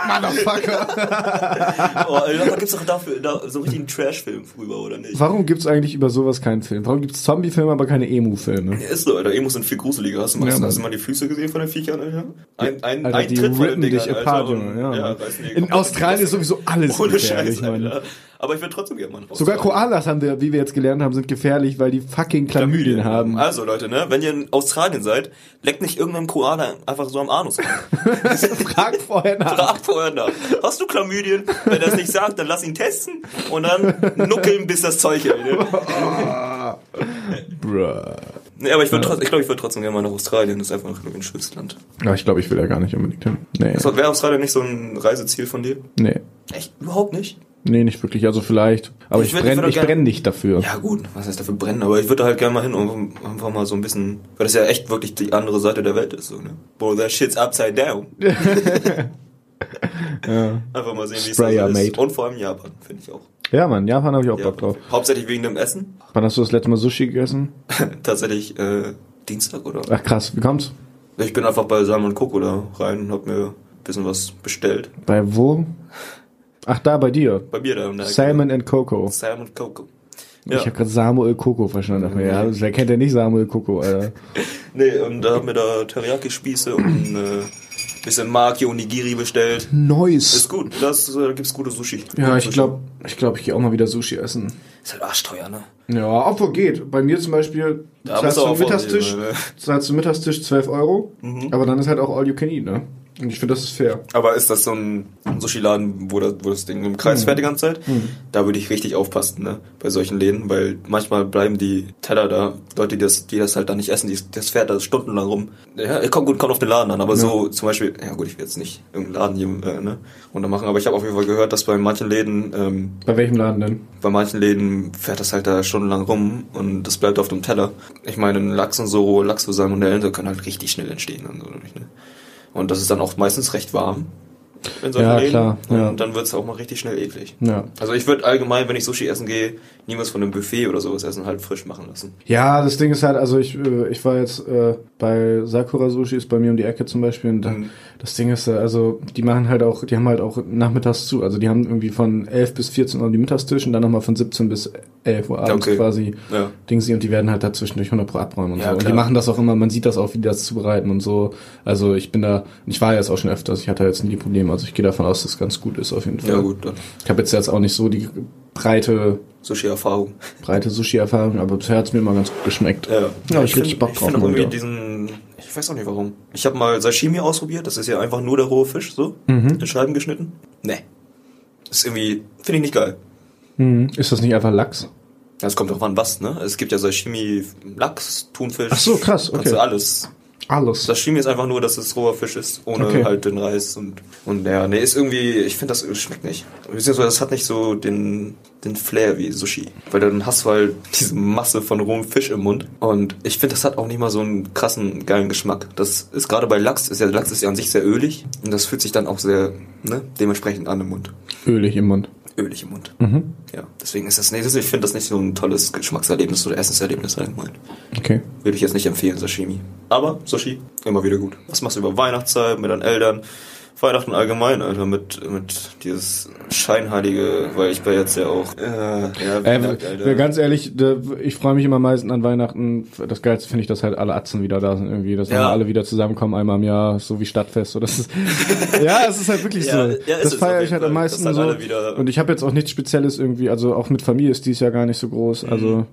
Motherfucker.
oh, Alter, gibt's doch dafür da, so einen richtigen Trash-Film früher, oder nicht?
Warum gibt's eigentlich über sowas keinen Film? Warum gibt's Zombie-Filme, aber keine Emu-Filme?
Ja, ist so, Alter. Emus sind viel gruseliger. Hast du mal,
Ja,
hast, du mal die Füße gesehen von den Viechern, Alter? Ein, ein,
Alter,
ein
die
Tritt von den Dingern,
dich apart,
Alter, und-
Junge. Ja,
die
In
komplett
Australien ist sowieso alles
Ohne
gefährlich,
Scheiß. Aber ich würde trotzdem gerne mal nach
Sogar. Koalas haben wir, wie wir jetzt gelernt haben, sind gefährlich, weil die fucking Chlamydien haben.
Also Leute, ne, wenn ihr in Australien seid, leckt nicht irgendeinem Koala einfach so am Anus. an.
Frag vorher nach.
Frag vorher nach. Hast du Chlamydien? Wenn er es nicht sagt, dann lass ihn testen und dann nuckeln, bis das Zeug hält. Ne?
Bruh.
Nee, aber ich würde trotzdem, ich glaube, ich würde trotzdem gerne mal nach Australien. Das ist einfach ein schönes Land.
Ja, ich glaube, ich will da gar nicht unbedingt hin. Nee.
Wäre Australien nicht so ein Reiseziel von dir?
Nee.
Echt? Überhaupt nicht?
Nee, nicht wirklich. Also vielleicht. Aber
Ich
ich,
würd- ich
brenne brenn nicht dafür.
Ja gut, was heißt dafür brennen? Aber ich würde halt gerne mal hin und einfach mal so ein bisschen, weil das ja echt wirklich die andere Seite der Welt ist, so, ne? Bro, that shit's upside down. Einfach mal sehen, wie es da so ist.
made.
Und vor allem Japan, finde ich auch.
Ja, Mann, Japan habe ich auch
Ja.
Bock drauf.
Hauptsächlich wegen dem Essen.
Wann hast du das letzte Mal Sushi gegessen?
Tatsächlich äh, Dienstag oder?
Ach krass, wie kommt's?
Ich bin einfach bei Salmon Coco da rein und hab mir ein bisschen was bestellt.
Bei wo? Ach, da bei dir.
Bei mir da.
Salmon and Coco.
Salmon Coco.
Ich habe gerade Samuel Coco verstanden. Mir, Ja, wer kennt ja nicht Samuel Coco, Alter?
Nee, und da haben wir da Teriyaki-Spieße und ein äh, bisschen Maki und Nigiri bestellt.
Nice.
Ist gut, das, äh, da gibt's gute Sushi.
Ja, ich glaube, ich, glaub, ich gehe auch mal wieder Sushi essen.
Ist halt arschteuer, ne?
Ja, obwohl geht. Bei mir zum Beispiel
Da
zahlst du Mittagstisch,
ne?
zahlst du Mittagstisch 12 Euro, aber dann ist halt auch all you can eat, ne? Und ich finde, das ist fair.
Aber ist das so ein Sushi-Laden, wo das, wo das Ding im Kreis fährt die ganze Zeit? Da würde ich richtig aufpassen, ne? Bei solchen Läden, weil manchmal bleiben die Teller da, Leute, die das, die das halt da nicht essen, die, das fährt da stundenlang rum. Ja, kommt gut, kommt auf den Laden an, aber so zum Beispiel, ja gut, ich will jetzt nicht irgendeinen Laden hier, äh, ne? untermachen, aber ich habe auf jeden Fall gehört, dass bei manchen Läden, ähm,
Bei welchem Laden denn?
bei manchen Läden fährt das halt da stundenlang rum und das bleibt auf dem Teller. Ich meine, Lachs und so, Lachs und Salmonellen, so können halt richtig schnell entstehen. Und, so, ne? und das ist dann auch meistens recht warm. In solchen
Ja,
Läden.
klar,
Und
ja.
dann wird's auch mal richtig schnell eklig.
Ja.
Also ich würde allgemein, wenn ich Sushi essen gehe, niemals von einem Buffet oder sowas essen, halt frisch machen lassen.
Ja, das Ding ist halt, also ich, äh, ich war jetzt äh, bei Sakura Sushi, ist bei mir um die Ecke zum Beispiel. Und
Mhm.
Das Ding ist, äh, also die machen halt auch, die haben halt auch nachmittags zu. Also die haben irgendwie von 11 bis 14 Uhr die Mittagstisch und dann nochmal von 17 bis 11 Uhr abends
Okay.
quasi.
Ja.
Dings und die werden halt dazwischen durch 100 Pro abräumen und
Ja,
so. Und die
klar.
machen das auch immer, man sieht das auch, wie die das zubereiten und so. Also ich bin da, ich war jetzt auch schon öfters, ich hatte jetzt nie die Probleme. Also ich gehe davon aus, dass es ganz gut ist auf jeden Fall.
Ja gut, dann
Ich habe jetzt jetzt auch nicht so die breite,
Sushi-Erfahrung.
breite Sushi-Erfahrung, aber bisher hat's mir immer ganz gut geschmeckt.
Ja,
Ja, ich
find-
richtig Bock
ich
drauf.
finde
mal
irgendwie diesen, ich weiß auch nicht warum. Ich habe mal Sashimi ausprobiert, das ist ja einfach nur der rohe Fisch, so,
Mhm.
in Scheiben geschnitten. Nee. Das ist irgendwie, finde ich nicht geil.
Mhm. Ist das nicht einfach Lachs?
Ja, Es kommt drauf an, was, ne? Es gibt ja Sashimi, Lachs, Thunfisch.
Ach so, krass,
Kannst
okay.
du alles.
Alles.
Sashimi ist einfach nur, dass es roher Fisch ist, ohne
Okay.
halt den Reis und, und ja, nee, ist irgendwie, ich finde das schmeckt nicht. Beziehungsweise das hat nicht so den, den Flair wie Sushi. Weil dann hast du halt diese Masse von rohem Fisch im Mund. Und ich finde, das hat auch nicht mal so einen krassen, geilen Geschmack. Das ist gerade bei Lachs, ist ja, Lachs ist ja an sich sehr ölig. Und das fühlt sich dann auch sehr, ne, dementsprechend an im Mund.
Ölig im Mund.
Ölig im Mund.
Mhm.
Ja, deswegen ist das nicht, ich finde das nicht so ein tolles Geschmackserlebnis oder Essenserlebnis allgemein.
Okay.
Würde ich jetzt nicht empfehlen, Sashimi. Aber Sushi, immer wieder gut. Was machst du über Weihnachtszeit mit deinen Eltern? Weihnachten allgemein, Alter, mit, mit dieses scheinheilige, weil ich bin jetzt ja auch, äh, ja,
Äh, ganz ehrlich, ich freue mich immer meistens an Weihnachten. Das Geilste finde ich, dass halt alle Atzen wieder da sind irgendwie, dass
Ja.
wir alle wieder zusammenkommen einmal im Jahr, so wie Stadtfest. So, das ist, ja, es ist halt wirklich
Ja,
so.
ja,
das feiere ich halt am meisten
dass
so.
wieder-
Und ich habe jetzt auch nichts Spezielles irgendwie, also auch mit Familie ist dies Jahr gar nicht so groß. Also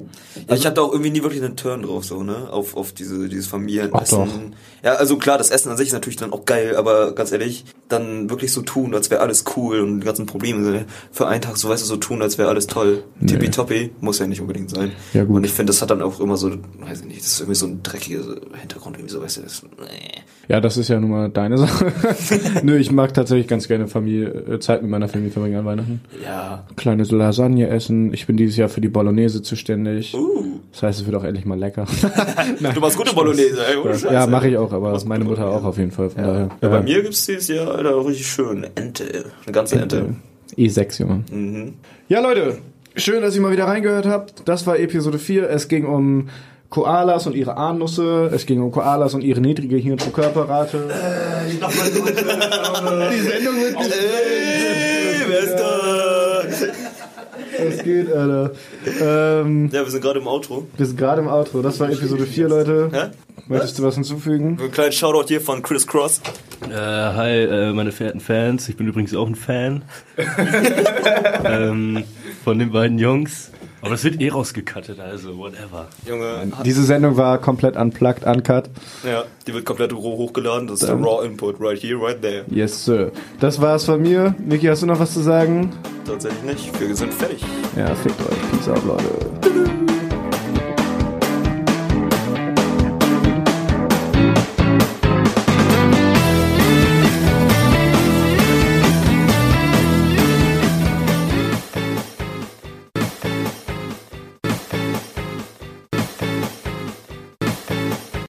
Ja, ich hatte auch irgendwie nie wirklich einen Turn drauf, so, ne? Auf, auf diese, dieses Familienessen. Ja, also klar, das Essen an sich ist natürlich dann auch geil, aber ganz ehrlich, dann wirklich so tun, als wäre alles cool und die ganzen Probleme für einen Tag so, weißt du, so tun, als wäre alles toll.
Nee.
Tippitoppi, muss ja nicht unbedingt sein.
Ja, gut.
Und ich finde, das hat dann auch immer so, weiß ich nicht, das ist irgendwie so ein dreckiger Hintergrund, irgendwie so, weißt du, das, nee.
ja, das ist ja nun mal deine Sache. Nö, ich mag tatsächlich ganz gerne Familie, äh, Zeit mit meiner Familie verbringen an Weihnachten.
Ja.
Kleine Lasagne essen. Ich bin dieses Jahr für die Bolognese zuständig.
Uh.
Das heißt, es wird auch endlich mal lecker.
Du machst gute Bolognese, ey, ohne
ja, mache ich auch, aber meine Mutter auch auf jeden Fall. Von
Ja.
daher.
ja, bei mir gibt's dieses Jahr, Alter, richtig schön Ente, eine ganze Ente.
E6, Junge.
Mhm.
Ja, Leute, schön, dass ihr mal wieder reingehört habt. Das war Episode 4. Es ging um Koalas und ihre Ahnüsse. Es ging um Koalas und ihre niedrige Hirn- zur Körperrate. Die Sendung wird
Hey,
Geht, Alter. Ähm,
Ja, wir sind gerade im Outro.
wir sind gerade im Outro. Das war Episode 4, Leute.
Hä?
Möchtest du was hinzufügen?
Einen kleinen Shoutout hier von Chris Cross.
Äh, hi, äh, meine verehrten Fans. Ich bin übrigens auch ein Fan. ähm, von den beiden Jungs. Aber das wird eh rausgecuttet, also whatever.
Junge,
Diese Sendung war komplett unplugged, uncut.
ja, die wird komplett roh hochgeladen. Das ist der Raw Input, right here, right there.
Yes, sir. Das war's von mir. Niki, hast du noch was zu sagen?
Tatsächlich nicht. Wir sind fertig.
Ja, fickt euch. Peace out, Leute.